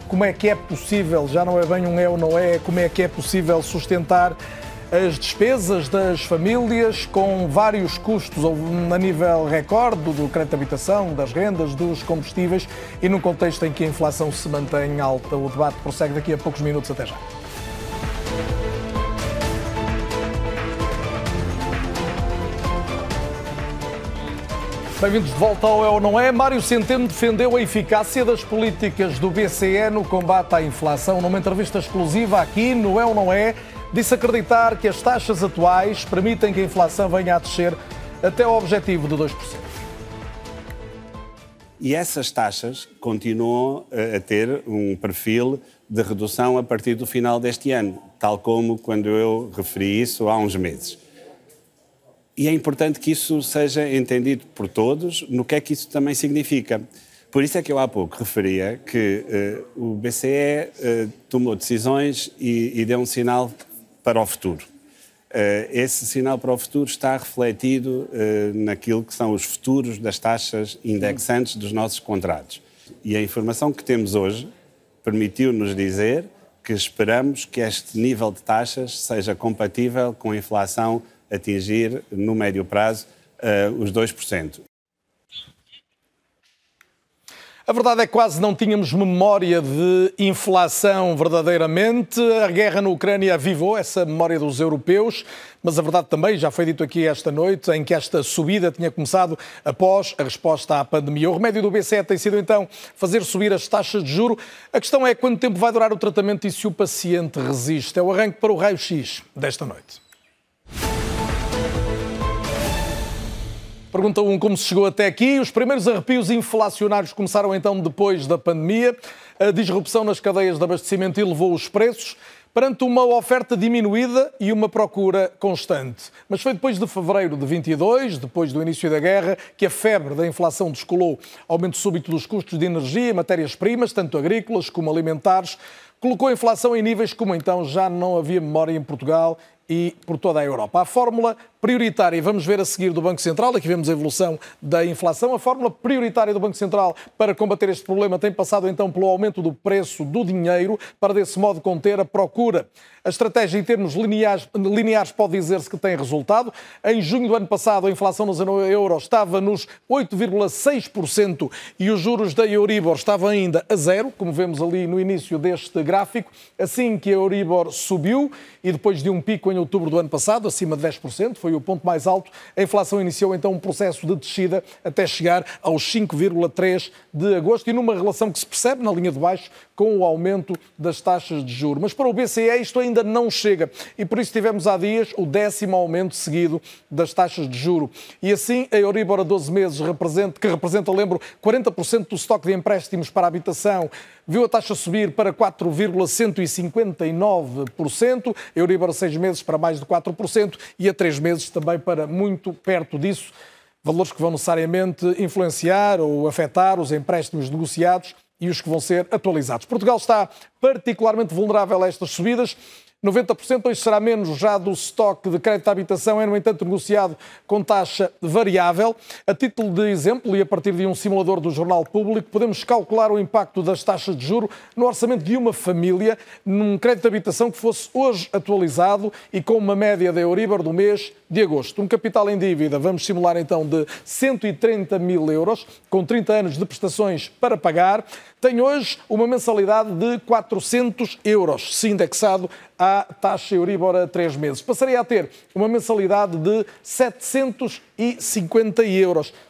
Como é que é possível, já não é bem um é ou não é, como é que é possível sustentar as despesas das famílias com vários custos a nível recorde do crédito de habitação, das rendas, dos combustíveis e num contexto em que a inflação se mantém alta. O debate prossegue daqui a poucos minutos. Até já. Bem-vindos de volta ao É ou Não É. Mário Centeno defendeu a eficácia das políticas do BCE no combate à inflação. Numa entrevista exclusiva aqui no É ou Não É, disse acreditar que as taxas atuais permitem que a inflação venha a descer até ao objetivo de 2%. E essas taxas continuam a ter um perfil de redução a partir do final deste ano, tal como quando eu referi isso há uns meses. E é importante que isso seja entendido por todos no que é que isso também significa. Por isso é que eu há pouco referia que uh, o BCE uh, tomou decisões e, e, deu um sinal para o futuro. Uh, esse sinal para o futuro está refletido naquilo que são os futuros das taxas indexantes dos nossos contratos. E a informação que temos hoje permitiu-nos dizer que esperamos que este nível de taxas seja compatível com a inflação atingir, no médio prazo, uh, os 2%. A verdade é que quase não tínhamos memória de inflação verdadeiramente. A guerra na Ucrânia avivou essa memória dos europeus, mas a verdade também, já foi dito aqui esta noite, em que esta subida tinha começado após a resposta à pandemia. O remédio do BCE tem sido então fazer subir as taxas de juro. A questão é quanto tempo vai durar o tratamento e se o paciente resiste. É o arranque para o raio-x desta noite. Pergunta 1 um, como se chegou até aqui. Os primeiros arrepios inflacionários começaram então depois da pandemia. A disrupção nas cadeias de abastecimento elevou os preços perante uma oferta diminuída e uma procura constante. Mas foi depois de fevereiro de 22, depois do início da guerra, que a febre da inflação descolou. Aumento súbito dos custos de energia e matérias-primas, tanto agrícolas como alimentares, colocou a inflação em níveis como então já não havia memória em Portugal e por toda a Europa. A fórmula prioritária, vamos ver a seguir do Banco Central, aqui vemos a evolução da inflação. A fórmula prioritária do Banco Central para combater este problema tem passado então pelo aumento do preço do dinheiro, para desse modo conter a procura. A estratégia em termos lineares, lineares pode dizer-se que tem resultado. Em junho do ano passado, a inflação na zona euro estava nos 8,6% e os juros da Euribor estavam ainda a zero, como vemos ali no início deste gráfico. Assim que a Euribor subiu e depois de um pico em outubro do ano passado, acima de 10%, foi o ponto mais alto, a inflação iniciou então um processo de descida até chegar aos 5,3% de agosto e numa relação que se percebe na linha de baixo com o aumento das taxas de juros. Mas para o BCE isto ainda não chega e por isso tivemos há dias o décimo aumento seguido das taxas de juro. E assim a Euribor a 12 meses, que representa, lembro, 40% do estoque de empréstimos para a habitação, viu a taxa subir para 4,159%, a Euribor a 6 meses para mais de 4% e a 3 meses também para muito perto disso valores que vão necessariamente influenciar ou afetar os empréstimos negociados e os que vão ser atualizados. Portugal está particularmente vulnerável a estas subidas. 90% hoje será menos já do estoque de crédito à habitação, é, no entanto, negociado com taxa variável. A título de exemplo, e a partir de um simulador do Jornal Público, podemos calcular o impacto das taxas de juro no orçamento de uma família num crédito de habitação que fosse hoje atualizado e com uma média da Euribor do mês de agosto. Um capital em dívida, vamos simular então, de 130 mil euros, com 30 anos de prestações para pagar, tem hoje uma mensalidade de 400 euros, se indexado à taxa Euribor a 3 meses. Passaria a ter uma mensalidade de 750 euros.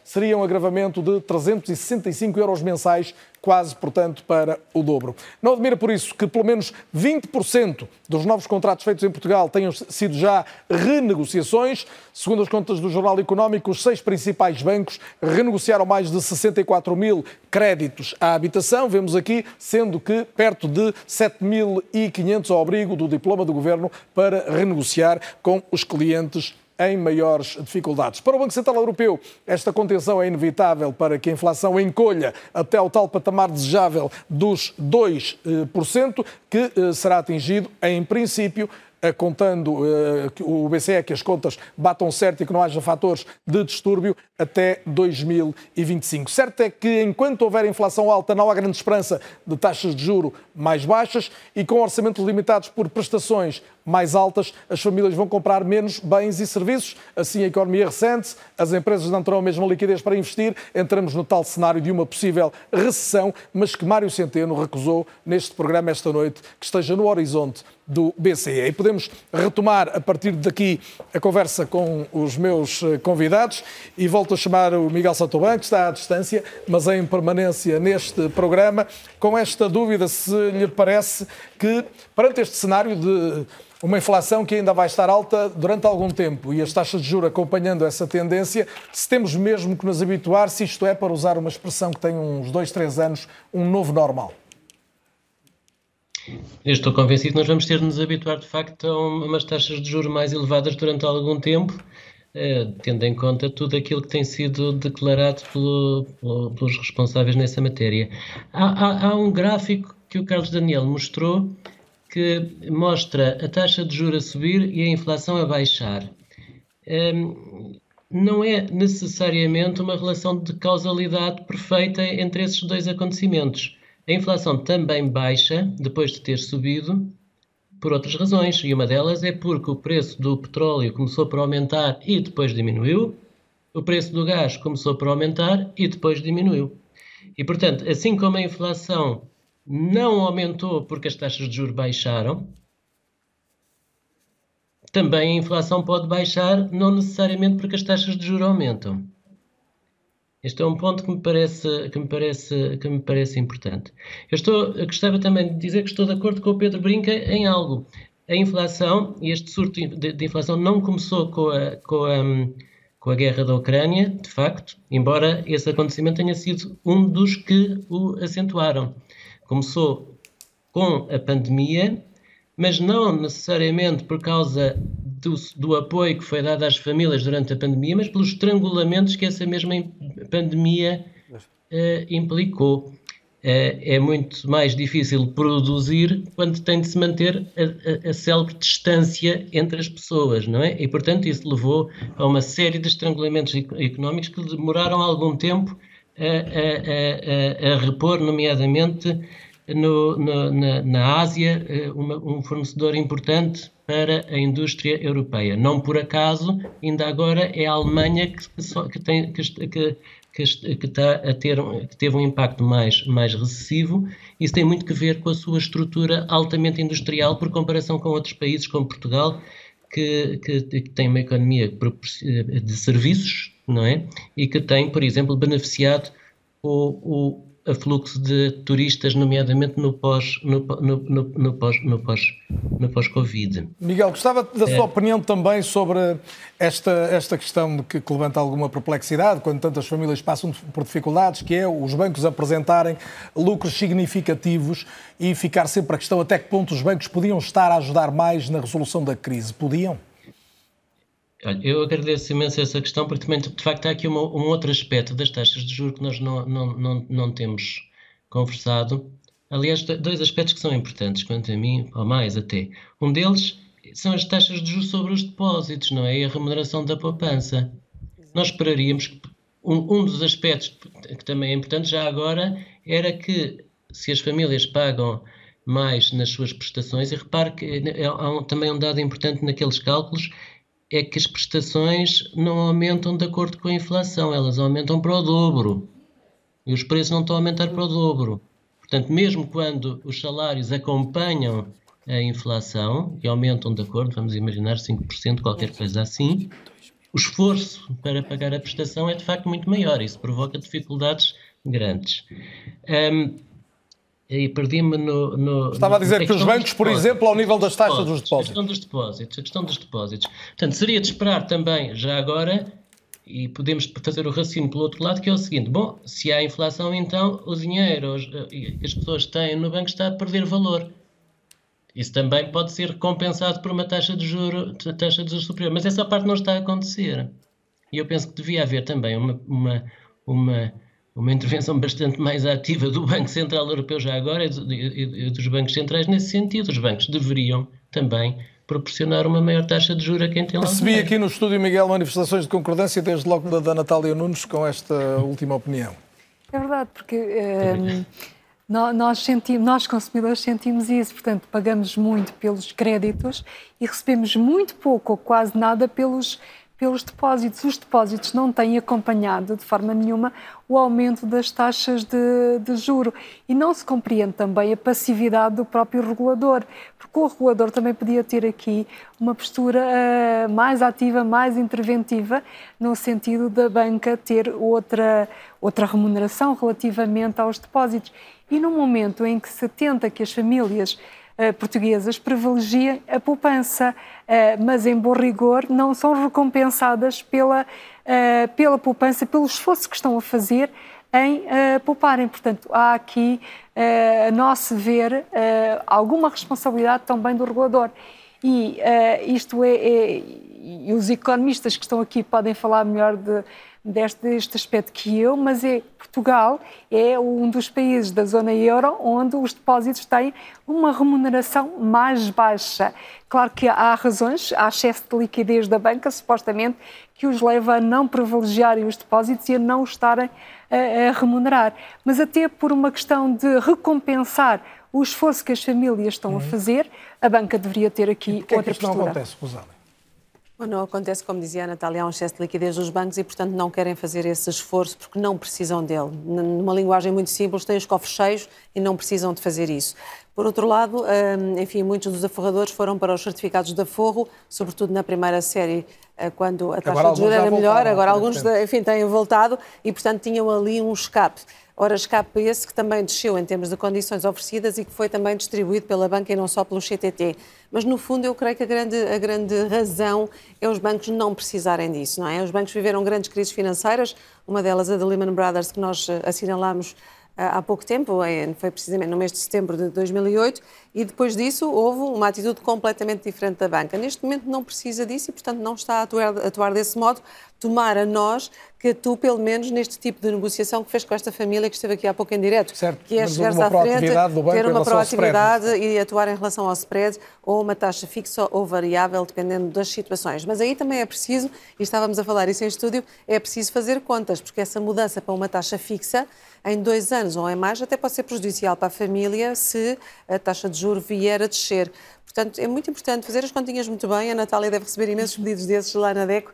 Seria um agravamento de 365 euros mensais quase, portanto, para o dobro. Não admira por isso que pelo menos 20% dos novos contratos feitos em Portugal tenham sido já renegociações. Segundo as contas do Jornal Económico, os seis principais bancos renegociaram mais de 64 mil créditos à habitação. Vemos aqui, sendo que perto de 7.500 ao abrigo do diploma do governo para renegociar com os clientes em maiores dificuldades. Para o Banco Central Europeu, esta contenção é inevitável para que a inflação encolha até ao tal patamar desejável dos 2%, que eh, será atingido, em princípio, eh, contando uh, o BCE que as contas batam certo e que não haja fatores de distúrbio até 2025. Certo é que enquanto houver inflação alta não há grande esperança de taxas de juro mais baixas e com orçamentos limitados por prestações mais altas, as famílias vão comprar menos bens e serviços. Assim a economia recente, as empresas não terão a mesma liquidez para investir. Entramos no tal cenário de uma possível recessão, mas que Mário Centeno recusou neste programa esta noite, que esteja no horizonte do BCE. E podemos retomar a partir daqui a conversa com os meus eh, convidados e volto a chamar o Miguel Satoban, que está à distância, mas em permanência neste programa, com esta dúvida se lhe parece que, perante este cenário de uma inflação que ainda vai estar alta durante algum tempo e as taxas de juros acompanhando essa tendência, se temos mesmo que nos habituar, se isto é, para usar uma expressão que tem uns dois, três anos, um novo normal. Eu estou convencido que nós vamos ter de nos habituar, de facto, a umas taxas de juros mais elevadas durante algum tempo, eh, tendo em conta tudo aquilo que tem sido declarado pelo, pelo, pelos responsáveis nessa matéria. Há, há, há um gráfico que o Carlos Daniel mostrou que mostra a taxa de juros a subir e a inflação a baixar. Um, não é necessariamente uma relação de causalidade perfeita entre esses dois acontecimentos. A inflação também baixa depois de ter subido por outras razões, e uma delas é porque o preço do petróleo começou por aumentar e depois diminuiu, o preço do gás começou por aumentar e depois diminuiu. E, portanto, assim como a inflação não aumentou porque as taxas de juros baixaram. Também a inflação pode baixar, não necessariamente porque as taxas de juros aumentam. Este é um ponto que me parece, que me parece, que me parece importante. Eu, estou, eu gostava também de dizer que estou de acordo com o Pedro Brinca em algo. A inflação, e este surto de, de inflação não começou com a, com, a, com a guerra da Ucrânia, de facto, embora esse acontecimento tenha sido um dos que o acentuaram. Começou com a pandemia, mas não necessariamente por causa do, do, apoio que foi dado às famílias durante a pandemia, mas pelos estrangulamentos que essa mesma pandemia uh, implicou. Uh, é muito mais difícil produzir quando tem de se manter a, a, a célebre distância entre as pessoas, não é? E, portanto, isso levou a uma série de estrangulamentos económicos que demoraram algum tempo a, a, a, repor, nomeadamente no, no, na, na, Ásia eh, uma, um fornecedor importante para a indústria europeia. Não por acaso, ainda agora é a Alemanha que, que, tem, que, que, que, está a ter, que teve um impacto mais, mais recessivo. Isso tem muito que ver com a sua estrutura altamente industrial por comparação com outros países como Portugal, que, que, que tem uma economia de serviços, não é? E que tem, por exemplo, beneficiado o, o fluxo de turistas, nomeadamente no pós no, no, no, no pós no pós no pós-Covid. Miguel, gostava da sua é. opinião também sobre esta esta questão que, que, levanta alguma perplexidade quando tantas famílias passam por dificuldades, que é os bancos apresentarem lucros significativos e ficar sempre a questão até que ponto os bancos podiam estar a ajudar mais na resolução da crise. Podiam? Olha, eu agradeço imenso essa questão, porque também, de facto, há aqui uma, um outro aspecto das taxas de juros que nós não, não, não, não temos conversado. Aliás, dois aspectos que são importantes, quanto a mim, ou mais até. Um deles são as taxas de juros sobre os depósitos, não é? E a remuneração da poupança. Nós esperaríamos que um, um dos aspectos que também é importante já agora era que se as famílias pagam mais nas suas prestações, e repare que há um, também um dado importante naqueles cálculos, é que as prestações não aumentam de acordo com a inflação, elas aumentam para o dobro. E os preços não estão a aumentar para o dobro. Portanto, mesmo quando os salários acompanham a inflação e aumentam de acordo, vamos imaginar 5%, qualquer coisa assim, o esforço para pagar a prestação é de facto muito maior. Isso provoca dificuldades grandes. Um, e perdi-me no, no, Estava a dizer que os bancos, por exemplo, ao nível das taxas dos depósitos. A questão dos depósitos. A questão dos depósitos. Portanto, seria de esperar também, já agora, e podemos fazer o raciocínio pelo outro lado, que é o seguinte: bom, se há inflação, então o dinheiro que as pessoas têm no banco está a perder valor. Isso também pode ser compensado por uma taxa de juro, taxa de juros superior. Mas essa parte não está a acontecer. E eu penso que devia haver também uma, uma, uma uma intervenção bastante mais ativa do Banco Central Europeu já agora e dos bancos centrais nesse sentido. Os bancos deveriam também proporcionar uma maior taxa de juros a quem tem lá. Percebi aqui no estúdio, Miguel, manifestações de concordância desde logo da, da Natália Nunes com esta última opinião. É verdade, porque ehm, nós, sentimos, nós consumidores sentimos isso, portanto pagamos muito pelos créditos e recebemos muito pouco ou quase nada pelos pelos depósitos. Os depósitos não têm acompanhado de forma nenhuma o aumento das taxas de, de juro e não se compreende também a passividade do próprio regulador, porque o regulador também podia ter aqui uma postura uh, mais ativa, mais interventiva, no sentido da banca ter outra, outra remuneração relativamente aos depósitos. E no momento em que se tenta que as famílias portuguesas privilegiem a poupança, uh, mas em bom rigor não são recompensadas pela, uh, pela poupança, pelo esforço que estão a fazer em pouparem. Portanto, há aqui, a nosso ver, alguma responsabilidade também do regulador. E isto é, é, e os economistas que estão aqui podem falar melhor de, deste, aspecto que eu, mas é Portugal é um dos países da zona euro onde os depósitos têm uma remuneração mais baixa. Claro que há razões, há excesso de liquidez da banca, supostamente, que os leva a não privilegiarem os depósitos e a não estarem a, a remunerar. Mas até por uma questão de recompensar o esforço que as famílias estão uhum. a fazer, a banca deveria ter aqui e outra é que postura. não acontece, Rosália? Não acontece, como dizia a Natália, há um excesso de liquidez dos bancos e, portanto, não querem fazer esse esforço porque não precisam dele. Numa linguagem muito simples, têm os cofres cheios e não precisam de fazer isso. Por outro lado, hum, enfim, muitos dos aforradores foram para os certificados de aforro, sobretudo na primeira série, eh, quando a taxa de juros era melhor. Agora, alguns, enfim, têm voltado e, portanto, tinham ali um escape. Ora, escape esse que também desceu em termos de condições oferecidas e que foi também distribuído pela banca e não só pelo CTT. Mas, no fundo, eu creio que a grande, a grande razão é os bancos não precisarem disso, não é? Os bancos viveram grandes crises financeiras, uma delas a da Lehman Brothers, que nós eh, assinalámos há pouco tempo, foi precisamente no mês de setembro de 2008, e depois disso houve uma atitude completamente diferente da banca. Neste momento não precisa disso e, portanto, não está a atuar, a atuar desse modo, tomar a nós que tu, pelo menos, neste tipo de negociação que fez com esta família que esteve aqui há pouco em direto. Certo, que é chegar-se à frente, ter uma proatividade e atuar em relação ao spread ou uma taxa fixa ou variável, dependendo das situações. Mas aí também é preciso, e estávamos a falar isso em estúdio, é preciso fazer contas, porque essa mudança para uma taxa fixa em dois anos ou em mais até pode ser prejudicial para a família se a taxa de juro vier a descer. Portanto, é muito importante fazer as continhas muito bem. A Natália deve receber imensos pedidos desses lá na DECO,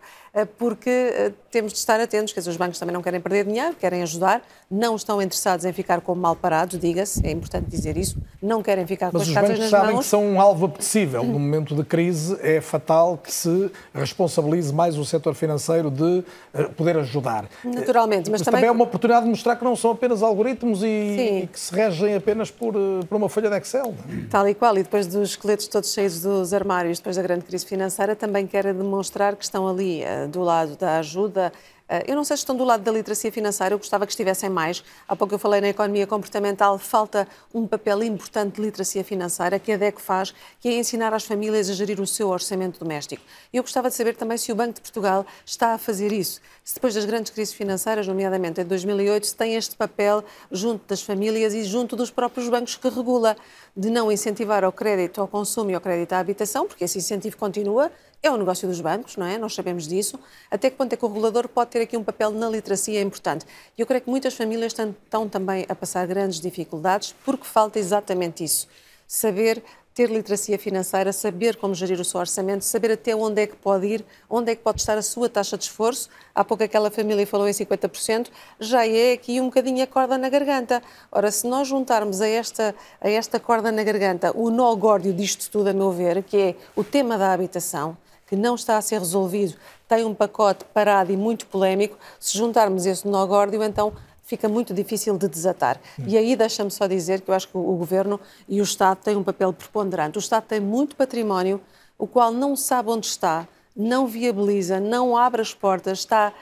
porque eh, temos de estar atentos, quer dizer, os bancos também não querem perder dinheiro, querem ajudar, não estão interessados em ficar como mal parados, diga-se, é importante dizer isso, não querem ficar Mas com as cartas nas mãos. Mas os bancos sabem que são um alvo apetecível. No momento de crise é fatal que se responsabilize mais o setor financeiro de eh, poder ajudar. Naturalmente, mas, mas também... também é uma oportunidade de mostrar que não são apenas algoritmos e, e que se regem apenas por, por uma folha de Excel. Tal e qual, e depois dos esqueletos todos cheios dos armários depois da grande crise financeira, também querem demonstrar que estão ali uh, do lado da ajuda. Uh, eu não sei se estão do lado da literacia financeira, eu gostava que estivessem mais. Há pouco eu falei na economia comportamental, falta um papel importante de literacia financeira que a DEC faz, que é ensinar às famílias a gerir o seu orçamento doméstico. Eu gostava de saber também se o Banco de Portugal está a fazer isso. Se depois das grandes crises financeiras, nomeadamente em 2008, se tem este papel junto das famílias e junto dos próprios bancos que regula de não incentivar ao crédito ao consumo e ao crédito à habitação, porque esse incentivo continua, é o negócio dos bancos, não é? Nós sabemos disso. Até que ponto é que o regulador pode ter aqui um papel na literacia importante? E eu creio que muitas famílias estão, estão também a passar grandes dificuldades porque falta exatamente isso. Saber ter literacia financeira, saber como gerir o seu orçamento, saber até onde é que pode ir, onde é que pode estar a sua taxa de esforço. Há pouco aquela família falou em 50%, já é aqui um bocadinho a corda na garganta. Ora, se nós juntarmos a esta, a esta corda na garganta o nó górdio disto tudo, a meu ver, que é o tema da habitação, que não está a ser resolvido, tem um pacote parado e muito polémico, se juntarmos esse nó górdio, então fica muito difícil de desatar. E aí deixa-me só dizer que eu acho que o Governo e o Estado têm um papel preponderante. O Estado tem muito património, o qual não sabe onde está, não viabiliza, não abre as portas, está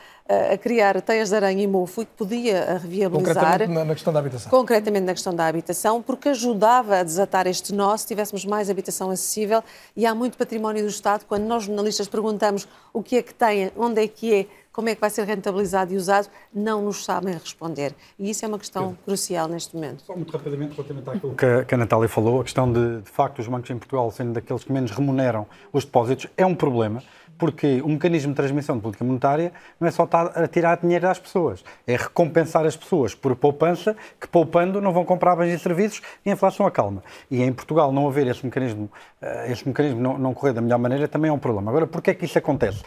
a criar teias de aranha e mofo e que podia reviabilizar. Concretamente na questão da habitação. Concretamente na questão da habitação, porque ajudava a desatar este nó se tivéssemos mais habitação acessível e há muito património do Estado. Quando nós jornalistas perguntamos o que é que tem, onde é que é, como é que vai ser rentabilizado e usado, não nos sabem responder. E isso é uma questão Pedro. crucial neste momento. Só muito rapidamente, relativamente àquilo que a, que a Natália falou, a questão de, de facto, os bancos em Portugal sendo daqueles que menos remuneram os depósitos, é um problema porque o mecanismo de transmissão de política monetária não é só estar a tirar dinheiro das pessoas, é recompensar as pessoas por poupança, que poupando não vão comprar bens e serviços e a inflação acalma. E em Portugal não haver esse mecanismo, eh, esse mecanismo não, não correr da melhor maneira também é um problema. Agora, porquê é que isso acontece?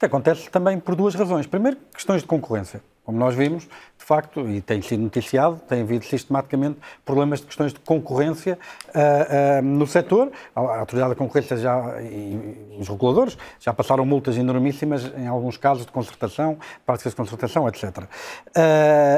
Acontece também por duas razões. Primeiro, questões de concorrência. Como nós vimos, facto, e tem sido noticiado, tem havido sistematicamente problemas de questões de concorrência uh, uh, no setor. A Autoridade da Concorrência já, e, os reguladores já passaram multas enormíssimas, em alguns casos de concertação, práticas de concertação, etc. Uh,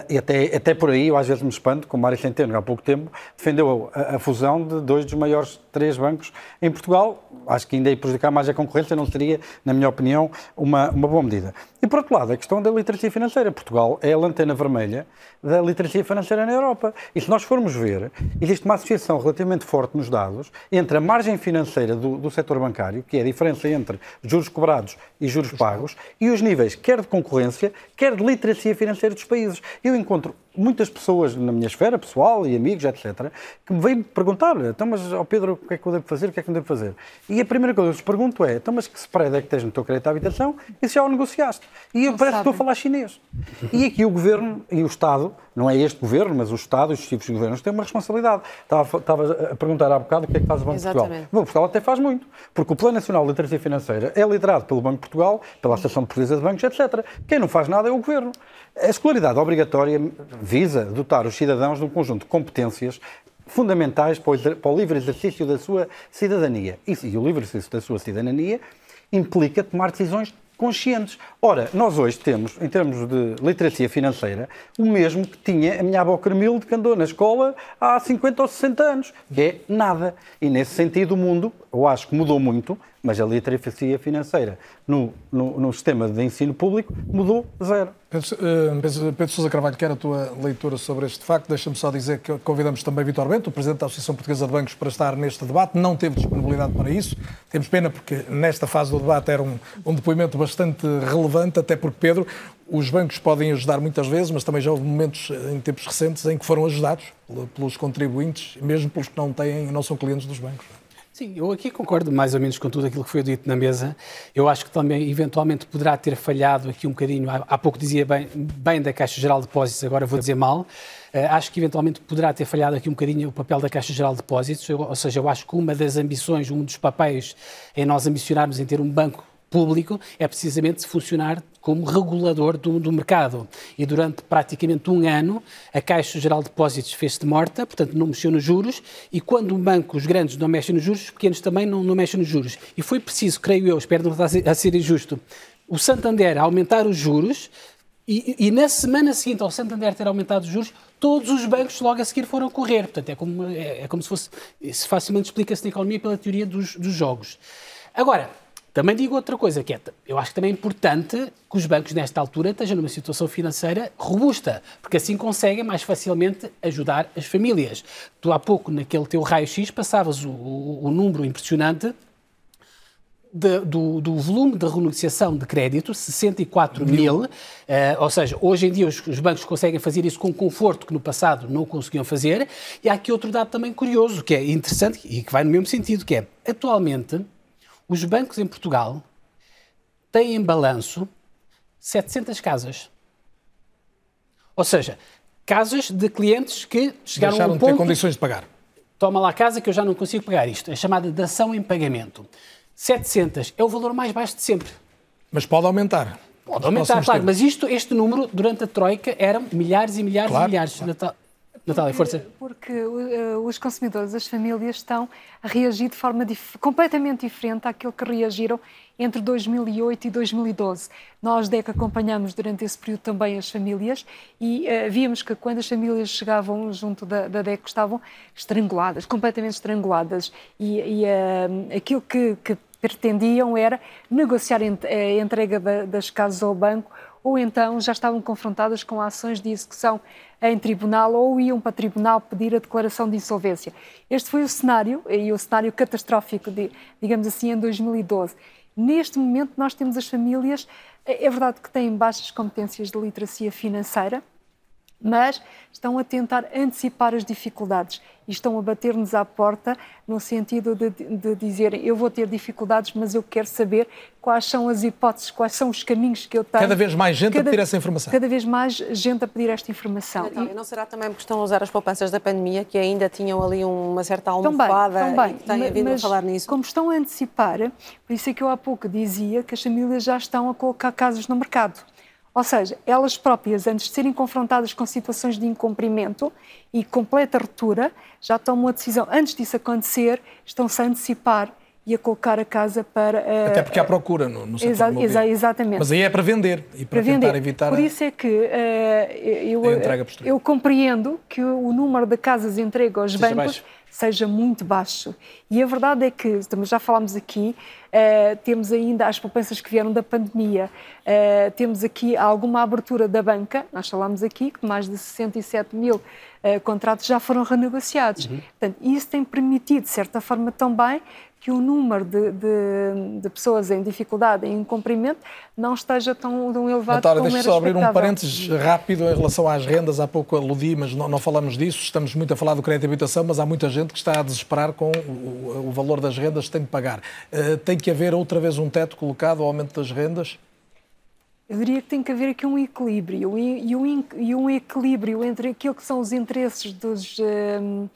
e até, até por aí, eu às vezes me espanto, como Mário Centeno, há pouco tempo, defendeu a, a, fusão de dois dos maiores três bancos em Portugal. Acho que ainda ia prejudicar mais a concorrência, não seria, na minha opinião, uma, uma boa medida. E por outro lado, a questão da literacia financeira. Portugal é a lanterna vermelha da literacia financeira na Europa. E se nós formos ver, existe uma associação relativamente forte nos dados entre a margem financeira do, do setor bancário, que é a diferença entre juros cobrados e juros pagos, e os níveis quer de concorrência, quer de literacia financeira dos países. Eu encontro muitas pessoas na minha esfera pessoal e amigos, etc., que me vêm perguntar: então, mas, ó Pedro, o que é que eu devo fazer? O que é que eu devo fazer? E a primeira coisa que eu lhes pergunto é: então, mas que spread é que tens no teu crédito à habitação? E se já o negociaste? E eu parece que estou a falar chinês. E aqui o governo e o Estado, não é este governo, mas o Estado e os tipos de governos têm uma responsabilidade. Estava, estava a perguntar há bocado o que é que faz o Banco de Portugal. O Banco de Portugal até faz muito, porque o Plano Nacional de Literacia Financeira é liderado pelo Banco de Portugal, pela Associação de Portuguesa de Bancos, etc. Quem não faz nada é o governo. A escolaridade obrigatória visa dotar os cidadãos de um conjunto de competências fundamentais para o livre exercício da sua cidadania. E, o livre exercício da sua cidadania implica tomar decisões conscientes. Ora, nós hoje temos, em termos de literacia financeira, o mesmo que tinha a minha avó Carmilde, que andou na escola há 50 ou 60 anos, que é nada. E nesse sentido o mundo eu acho que mudou muito, mas a literacia financeira no, no, no sistema de ensino público mudou zero. Pedro, uh, Pedro Sousa Carvalho, quer a tua leitura sobre este facto? Deixa-me só dizer que convidamos também Vitor Bento, o Presidente da Associação Portuguesa de Bancos, para estar neste debate. Não teve disponibilidade para isso. Temos pena porque nesta fase do debate era um, um depoimento bastante relevante, até porque, Pedro, os bancos podem ajudar muitas vezes, mas também já houve momentos em tempos recentes em que foram ajudados pelos contribuintes, mesmo pelos que não, têm, não são clientes dos bancos. Sim, eu aqui concordo mais ou menos com tudo aquilo que foi dito na mesa. Eu acho que também, eventualmente, poderá ter falhado aqui um bocadinho. Há, pouco dizia bem, bem da Caixa Geral de Depósitos, agora vou dizer mal. Uh, acho que, eventualmente, poderá ter falhado aqui um bocadinho o papel da Caixa Geral de Depósitos. Eu, ou seja, eu acho que uma das ambições, um dos papéis em nós ambicionarmos em ter um banco público é precisamente funcionar como regulador do, do, mercado. E durante praticamente um ano, a Caixa Geral de Depósitos fez-se morta, portanto não mexeu nos juros, e quando banco, os grandes não mexem nos juros, os pequenos também não, não mexem nos juros. E foi preciso, creio eu, espero não estar a ser injusto, o Santander aumentar os juros, e, e, na semana seguinte ao Santander ter aumentado os juros, todos os bancos logo a seguir foram correr. Portanto, é como, é, é como se fosse, se facilmente explica-se na economia pela teoria dos, dos jogos. Agora, também digo outra coisa, que é, eu acho que também é importante que os bancos, nesta altura, estejam numa situação financeira robusta, porque assim conseguem mais facilmente ajudar as famílias. Tu há pouco, naquele teu raio-x, passavas o, o, o, número impressionante de, do, do, volume de renegociação de crédito, 64 mil, uh, ou seja, hoje em dia os, os, bancos conseguem fazer isso com conforto que no passado não conseguiam fazer. E há aqui outro dado também curioso, que é interessante e que vai no mesmo sentido, que é, atualmente, os bancos em Portugal têm em balanço 700 casas. Ou seja, casas de clientes que chegaram Deixaram a um ponto... de ter condições de pagar. Toma lá a casa que eu já não consigo pagar isto. É chamada dação em pagamento. 700 é o valor mais baixo de sempre. Mas pode aumentar. Pode aumentar, claro. Tempos. Mas isto, este número, durante a Troika, eram milhares e milhares claro, e milhares. Claro. Natália, força. Porque uh, os consumidores, as famílias estão a reagir de forma dif completamente diferente àquilo que reagiram entre 2008 e 2012. Nós, DEC, acompanhamos durante esse período também as famílias e uh, víamos que quando as famílias chegavam junto da, da DEC estavam estranguladas, completamente estranguladas. E, e uh, aquilo que, que, pretendiam era negociar a entrega das casas ao banco ou então já estavam confrontadas com ações de execução em tribunal ou iam para tribunal pedir a declaração de insolvência. Este foi o cenário, e o cenário catastrófico, de, digamos assim, em 2012. Neste momento, nós temos as famílias, é, é verdade que têm baixas competências de literacia financeira, mas estão a tentar antecipar as dificuldades e estão a bater-nos à porta no sentido de, de dizer eu vou ter dificuldades, mas eu quero saber quais são as hipóteses, quais são os caminhos que eu tenho. Cada vez mais gente cada, a pedir essa informação. Cada vez mais gente a pedir esta informação. Natália, não será também porque estão a usar as poupanças da pandemia que ainda tinham ali uma certa almofada também, também, e têm vindo mas, a falar nisso? Como estão a antecipar, por isso é que eu há pouco dizia que as famílias já estão a colocar casas no mercado. Ou seja, elas próprias, antes de serem confrontadas com situações de incumprimento e completa ruptura, já tomam a decisão, antes disso acontecer, estão-se a antecipar e a colocar a casa para. Uh, Até porque há procura no, no setor exa exa Exatamente. Mas aí é para vender e para, para tentar vender. evitar. Por isso é que uh, eu, eu compreendo que o número de casas entregue aos Seja bancos baixo. Seja muito baixo. E a verdade é que, já falámos aqui, Uh, temos ainda as poupanças que vieram da pandemia, uh, temos aqui alguma abertura da banca, nós falámos aqui que mais de 67 mil uh, contratos já foram renegociados. Uhum. Portanto, isso tem permitido, de certa forma, também que o número de, de, de, pessoas em dificuldade, em incumprimento, não esteja tão, tão elevado Natália, como deixa só abrir um parênteses rápido em relação às rendas. Há pouco aludi, mas não, não, falamos disso. Estamos muito a falar do crédito de habitação, mas há muita gente que está a desesperar com o, o valor das rendas que tem de pagar. Uh, tem que haver outra vez um teto colocado ao aumento das rendas? Eu diria que tem que haver aqui um equilíbrio e um, e um equilíbrio entre aquilo que são os interesses dos... Uh,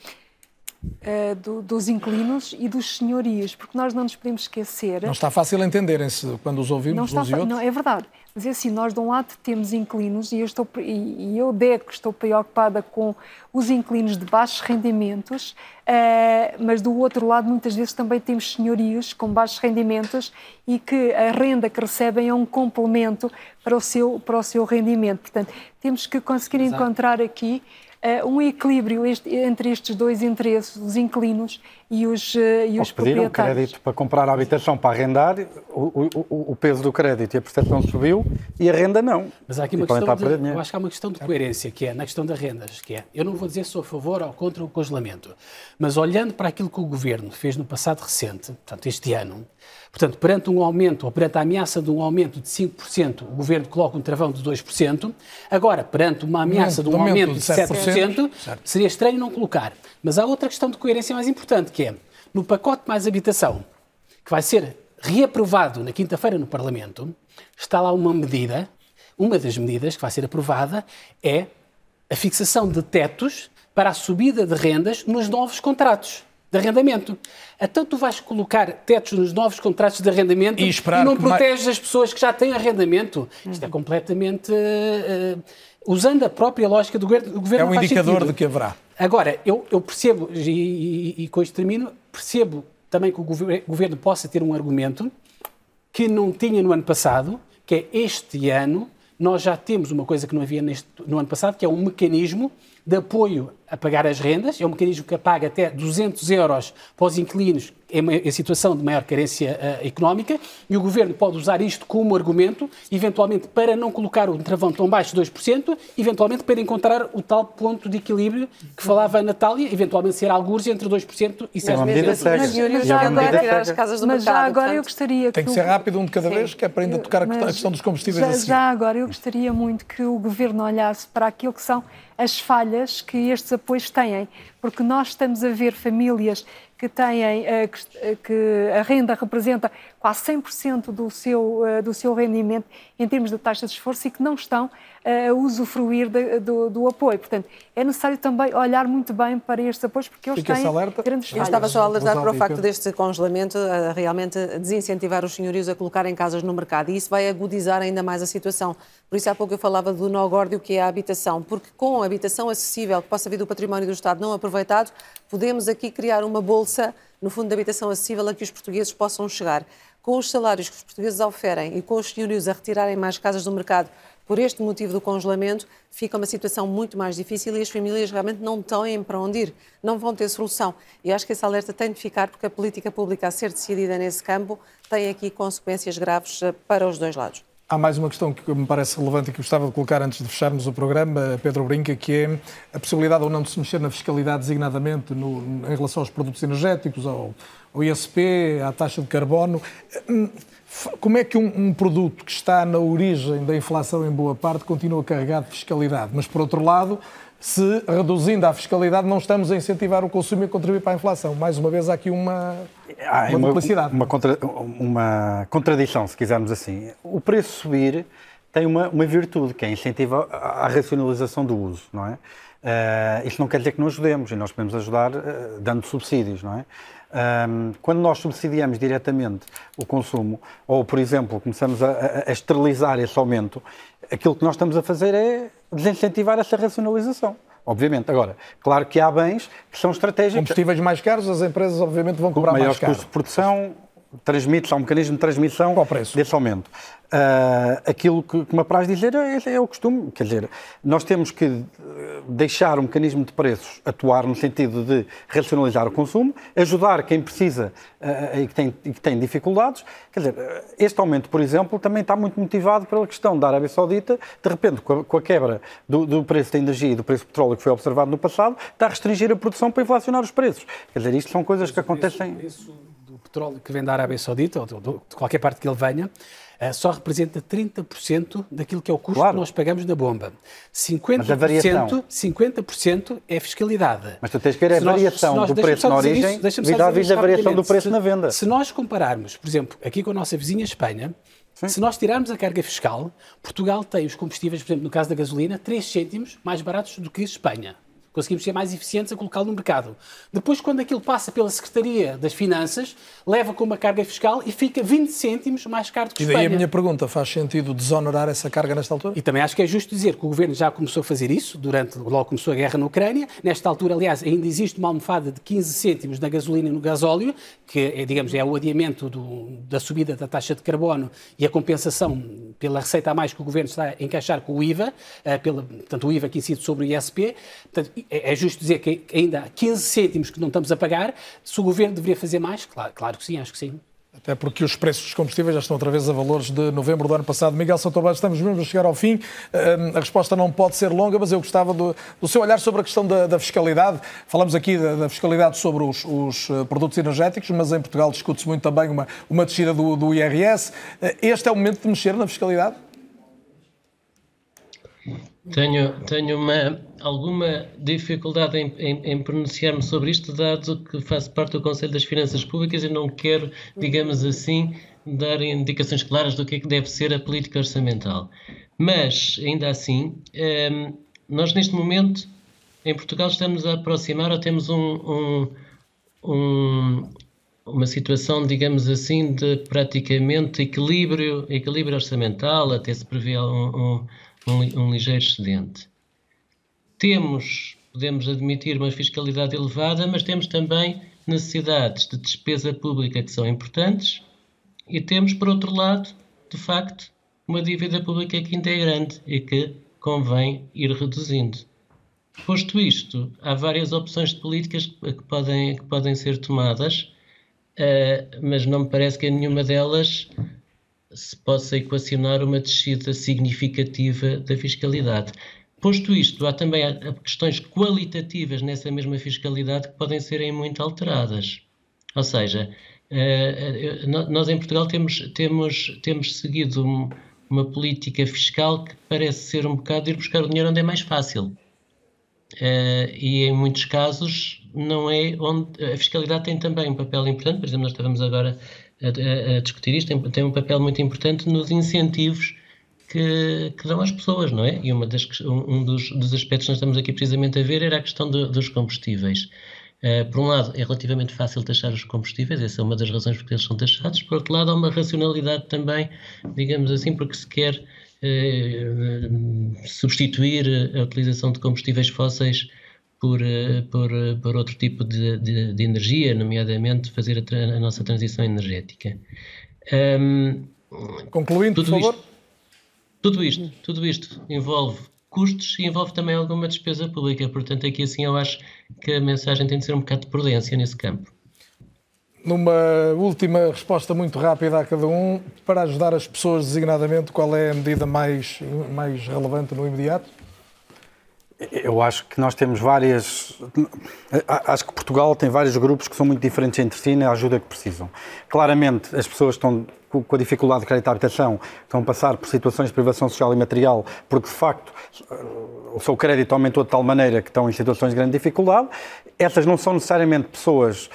uh, do, dos inquilinos e dos senhorios, porque nós não nos podemos esquecer. Não está fácil entenderem-se quando os ouvimos não está, uns e outros. Não, é verdade. Mas é assim, nós de um lado temos inquilinos e eu, estou, e, eu DECO estou preocupada com os inquilinos de baixos rendimentos, uh, mas do outro lado muitas vezes também temos senhorios com baixos rendimentos e que a renda que recebem é um complemento para o seu, para o seu rendimento. Portanto, temos que conseguir Exato. encontrar aqui uh, um equilíbrio este, entre estes dois interesses, os inquilinos, e os, eh, e os proprietários. crédito para comprar a habitação para arrendar, o, o, o peso do crédito e a percepção subiu e a renda não. Mas há aqui uma E questão de, dinheiro. eu acho que há uma questão de coerência, que é na questão das rendas, que é, eu não vou dizer se sou a favor ou contra o congelamento, mas olhando para aquilo que o Governo fez no passado recente, portanto este ano, portanto, perante um aumento, ou perante a ameaça de um aumento de 5%, o Governo coloca um travão de 2%, agora, perante uma ameaça de um aumento de 7%, seria estranho não colocar. Mas há outra questão de coerência mais importante, que é, no pacote mais habitação, que vai ser reaprovado na quinta-feira no Parlamento, está lá uma medida, uma das medidas que vai ser aprovada é a fixação de tetos para a subida de rendas nos novos contratos de arrendamento. Então tu vais colocar tetos nos novos contratos de arrendamento E esperar não que mais- proteges as pessoas que já têm arrendamento. Isto é completamente... eh, usando a própria lógica do governo, o governo É um indicador sentido. de que haverá. Agora, eu, eu percebo, e, e- e com isto termino, percebo também que o gover- governo possa ter um argumento que não tinha no ano passado, que é este ano nós já temos uma coisa que não havia neste, no ano passado, que é um mecanismo de apoio a pagar as rendas, é um mecanismo que paga até 200 euros para os inquilinos em, situação de maior carência eh, económica, e o Governo pode usar isto como argumento, eventualmente para não colocar um travão tão baixo de 2%, eventualmente para encontrar o tal ponto de equilíbrio que falava a Natália, eventualmente ser algures entre 2% e 7%. É. Mas, mas é já medida agora, as casas do Mas já mercado. agora eu gostaria Tem que o- ser rápido um de cada Sim. vez, que é para ainda tocar a Mas- questão dos combustíveis já, já agora eu gostaria muito que o Governo olhasse para aquilo que são as falhas que estes apoios têm, porque nós estamos a ver famílias que têm, eh, eh, que a renda representa quase 100% do seu, eh, do seu rendimento em termos de taxa de esforço e que não estão eh, a usufruir de- do, do apoio. Portanto, é necessário também olhar muito bem para estes apoios, porque eles Fica têm alerta. grandes Eu falhas. estava só a alertar para o facto deste congelamento a realmente desincentivar os senhorios a colocarem casas no mercado e isso vai agudizar ainda mais a situação. Por isso há pouco eu falava do nó górdio que é a habitação, porque com a habitação acessível que possa vir do património do Estado não aproveitado, podemos aqui criar uma bolsa no fundo de habitação acessível a que os portugueses possam chegar. Com os salários que os portugueses oferem e com os senhorios a retirarem mais casas do mercado por este motivo do congelamento, fica uma situação muito mais difícil e as famílias realmente não têm para onde ir, não vão ter solução. E acho que esse alerta tem de ficar porque a política pública a ser decidida nesse campo tem aqui consequências graves eh, para os dois lados. Há mais uma questão que me parece relevante e que gostava de colocar antes de fecharmos o programa, Pedro Brinca, que é a possibilidade ou não de se mexer na fiscalidade designadamente no, em relação aos produtos energéticos, ao, ao ISP, à taxa de carbono. Hum, Como é que um, um produto que está na origem da inflação em boa parte continua carregado de fiscalidade? Mas, por outro lado, se reduzindo a fiscalidade não estamos a incentivar o consumo e a contribuir para a inflação. Mais uma vez há aqui uma, Há uma duplicidade. Uma, contra- uma contradição, se quisermos assim. O preço subir tem uma, uma virtude, que é incentivar a, a racionalização do uso, não é? Eh, isso não quer dizer que não ajudemos, e nós podemos ajudar eh, dando subsídios, não é? Ahm, quando nós subsidiamos diretamente o consumo, ou, por exemplo, começamos a, a- a esterilizar esse aumento, aquilo que nós estamos a fazer é desincentivar essa racionalização. Obviamente. Agora, claro que há bens que são estratégicos. Combustíveis mais caros, as empresas obviamente vão cobrar maiores mais caro. custos de produção, transmite há um mecanismo de transmissão Qual o preço? desse aumento. Ah, aquilo que, que me apraz dizer é, é o costume, quer dizer, nós temos que eh, deixar o mecanismo de preços atuar no sentido de racionalizar o consumo, ajudar quem precisa ah, e, que tem, e que tem dificuldades. Quer dizer, este aumento, por exemplo, também está muito motivado pela questão da Arábia Saudita, de repente, com a, com a quebra do, do preço da energia e do preço do petróleo que foi observado no passado, está a restringir a produção para inflacionar os preços. Quer dizer, isto são coisas que acontecem. O preço do petróleo que vem da Arábia Saudita, ou de, de qualquer parte que ele venha, eh, só representa 30% daquilo que é o custo Claro. que nós pagamos na bomba. 50%, Mas a variação? 50% é fiscalidade. Mas tu tens que ver a nós- variação nós- do preço na origem vis-à-vis da variação do preço Se- na venda. Se nós compararmos, por exemplo, aqui com a nossa vizinha Espanha, se nós tirarmos a carga fiscal, Portugal tem os combustíveis, por exemplo, no caso da gasolina, 3 cêntimos mais baratos do que Espanha. Conseguimos ser mais eficientes a colocá-lo no mercado. Depois, quando aquilo passa pela Secretaria das Finanças, leva com uma carga fiscal e fica 20 cêntimos mais caro do que E daí Espanha. a minha pergunta, faz sentido desonorar essa carga nesta altura? E também acho que é justo dizer que o governo já começou a fazer isso, durante, logo começou a guerra na Ucrânia. Nesta altura, aliás, ainda existe uma almofada de 15 cêntimos na gasolina e no gasóleo, que é, digamos, é o adiamento do, da subida da taxa de carbono e a compensação pela receita a mais que o Governo está a encaixar com o IVA, uh, pela, portanto, o IVA que incide sobre o ISP. Portanto, é, é justo dizer que ainda há 15 cêntimos que não estamos a pagar. Se o Governo deveria fazer mais, claro, claro que sim, acho que sim. Até porque os preços dos combustíveis já estão outra vez a valores de novembro do ano passado. Miguel Santorbado, estamos mesmo a chegar ao fim. A resposta não pode ser longa, mas eu gostava do, do seu olhar sobre a questão da, da fiscalidade. Falamos aqui da, da fiscalidade sobre os, os, eh, produtos energéticos, mas em Portugal discute-se muito também uma, uma descida do, do IRS. Eh, este é o momento de mexer na fiscalidade? Tenho, tenho uma, alguma dificuldade em, em, em pronunciar-me sobre isto, dado que faço parte do Conselho das Finanças Públicas e não quero, digamos assim, dar indicações claras do que é que deve ser a política orçamental. Mas, ainda assim, ehm, nós neste momento, em Portugal, estamos a aproximar ou temos um, um, um, uma situação, digamos assim, de praticamente equilíbrio, equilíbrio orçamental, até se prevê um um, um ligeiro excedente. Temos, podemos admitir, uma fiscalidade elevada, mas temos também necessidades de despesa pública que são importantes e temos, por outro lado, de facto, uma dívida pública que ainda é grande e que convém ir reduzindo. Posto isto, há várias opções de políticas que podem, que podem ser tomadas, uh, mas não me parece que nenhuma delas se possa equacionar uma descida significativa da fiscalidade. Posto isto, há também questões qualitativas nessa mesma fiscalidade que podem serem muito alteradas. Ou seja, eh, eh, nós em Portugal temos, temos, temos seguido uma política fiscal que parece ser um bocado ir buscar o dinheiro onde é mais fácil. Uh, e em muitos casos não é onde a fiscalidade tem também um papel importante, por exemplo, nós estávamos agora a, a, discutir isto, tem, tem, um papel muito importante nos incentivos que, que dão às pessoas, não é? E uma das, um dos, dos, aspectos que nós estamos aqui precisamente a ver era a questão do, dos combustíveis. Uh, por um lado, é relativamente fácil taxar os combustíveis, essa é uma das razões porque eles são taxados. Por outro lado, há uma racionalidade também, digamos assim, porque se quer uh, substituir a utilização de combustíveis fósseis por, eh, por, eh, por outro tipo de, de, de energia, nomeadamente fazer a, a nossa transição energética. Um, Concluindo, por favor. Isto, tudo isto, tudo isto envolve custos e envolve também alguma despesa pública. Portanto, aqui assim eu acho que a mensagem tem de ser um bocado de prudência nesse campo. Numa última resposta muito rápida a cada um, para ajudar as pessoas designadamente, qual é a medida mais, mais relevante no imediato? Eu acho que nós temos várias. Acho que Portugal tem vários grupos que são muito diferentes entre si na ajuda que precisam. Claramente, as pessoas estão com a dificuldade de crédito à habitação, estão a passar por situações de privação social e material, porque de facto o seu crédito aumentou de tal maneira que estão em situações de grande dificuldade. Essas não são necessariamente pessoas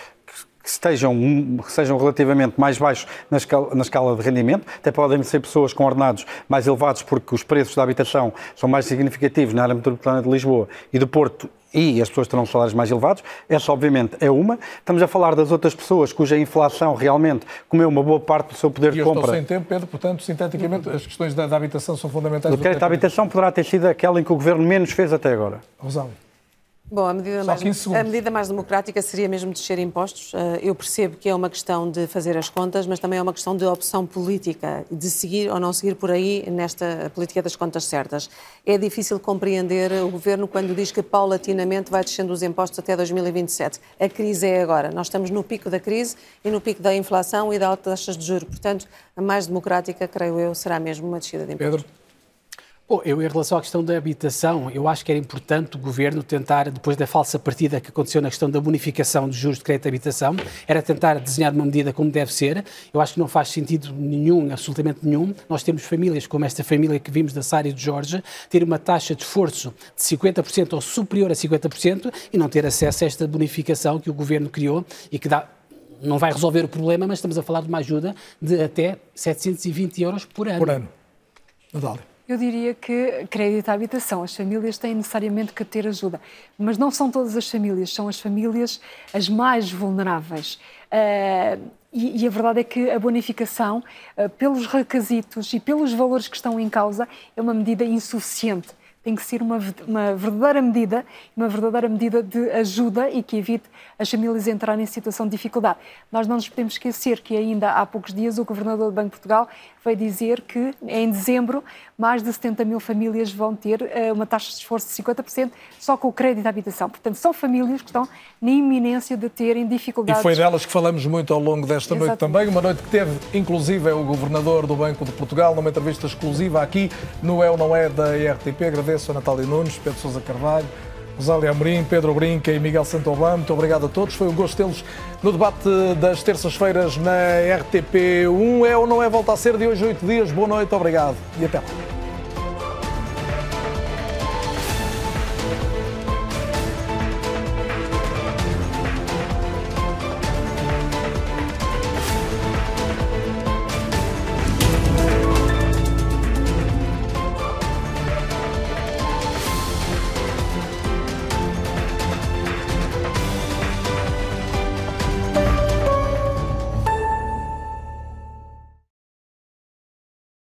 que estejam, que sejam relativamente mais baixos na escala, na escala de rendimento, até podem ser pessoas com ordenados mais elevados porque os preços da habitação são mais significativos na área metropolitana de Lisboa e do Porto e as pessoas terão salários mais elevados. Essa, obviamente, é uma. Estamos a falar das outras pessoas cuja inflação realmente comeu uma boa parte do seu poder e de compra. estou sem tempo, Pedro, portanto, sinteticamente, as questões da, da habitação são fundamentais. O crédito à habitação poderá ter sido aquela em que o Governo menos fez até agora. Rosália. Bom, a medida, mais, a medida mais democrática seria mesmo descer impostos. Eh, eu percebo que é uma questão de fazer as contas, mas também é uma questão de opção política, de seguir ou não seguir por aí nesta política das contas certas. É difícil compreender o governo quando diz que paulatinamente vai descendo os impostos até 2027. A crise é agora. Nós estamos no pico da crise e no pico da inflação e da alta taxas de juros. Portanto, a mais democrática, creio eu, será mesmo uma descida de impostos. Pedro? Bom, eu, em relação à questão da habitação, eu acho que era importante o Governo tentar, depois da falsa partida que aconteceu na questão da bonificação de juros de crédito de habitação, era tentar desenhar uma medida como deve ser. Eu acho que não faz sentido nenhum, absolutamente nenhum, nós temos famílias como esta família que vimos da Sária de Jorge, ter uma taxa de esforço de 50% ou superior a 50% e não ter acesso a esta bonificação que o Governo criou e que dá não vai resolver o problema, mas estamos a falar de uma ajuda de até 720 euros por ano. Por ano. Nadália. Eu diria que crédito à habitação, as famílias têm necessariamente que ter ajuda, mas não são todas as famílias, são as famílias as mais vulneráveis. Uh, e, e, a verdade é que a bonificação, uh, pelos requisitos e pelos valores que estão em causa, é uma medida insuficiente tem que ser uma, uma verdadeira medida, uma verdadeira medida de ajuda e que evite as famílias entrarem em situação de dificuldade. Nós não nos podemos esquecer que ainda há poucos dias o Governador do Banco de Portugal veio dizer que em dezembro mais de 70 mil famílias vão ter uh, uma taxa de esforço de 50% só com o crédito à habitação. Portanto, são famílias que estão na iminência de terem dificuldades. E foi delas que falamos muito ao longo desta Exatamente. noite também, uma noite que teve, inclusive, o Governador do Banco de Portugal, numa entrevista exclusiva aqui no É ou Não É da IRTP. Agradeço a Natália Nunes, Pedro Sousa Carvalho, Rosália Amorim, Pedro Brinca e Miguel Santoban. Muito obrigado a todos. Foi um gosto tê-los no debate das terças-feiras na RTP1. É ou não é? Volta a ser de hoje oito dias. Boa noite, obrigado e até lá.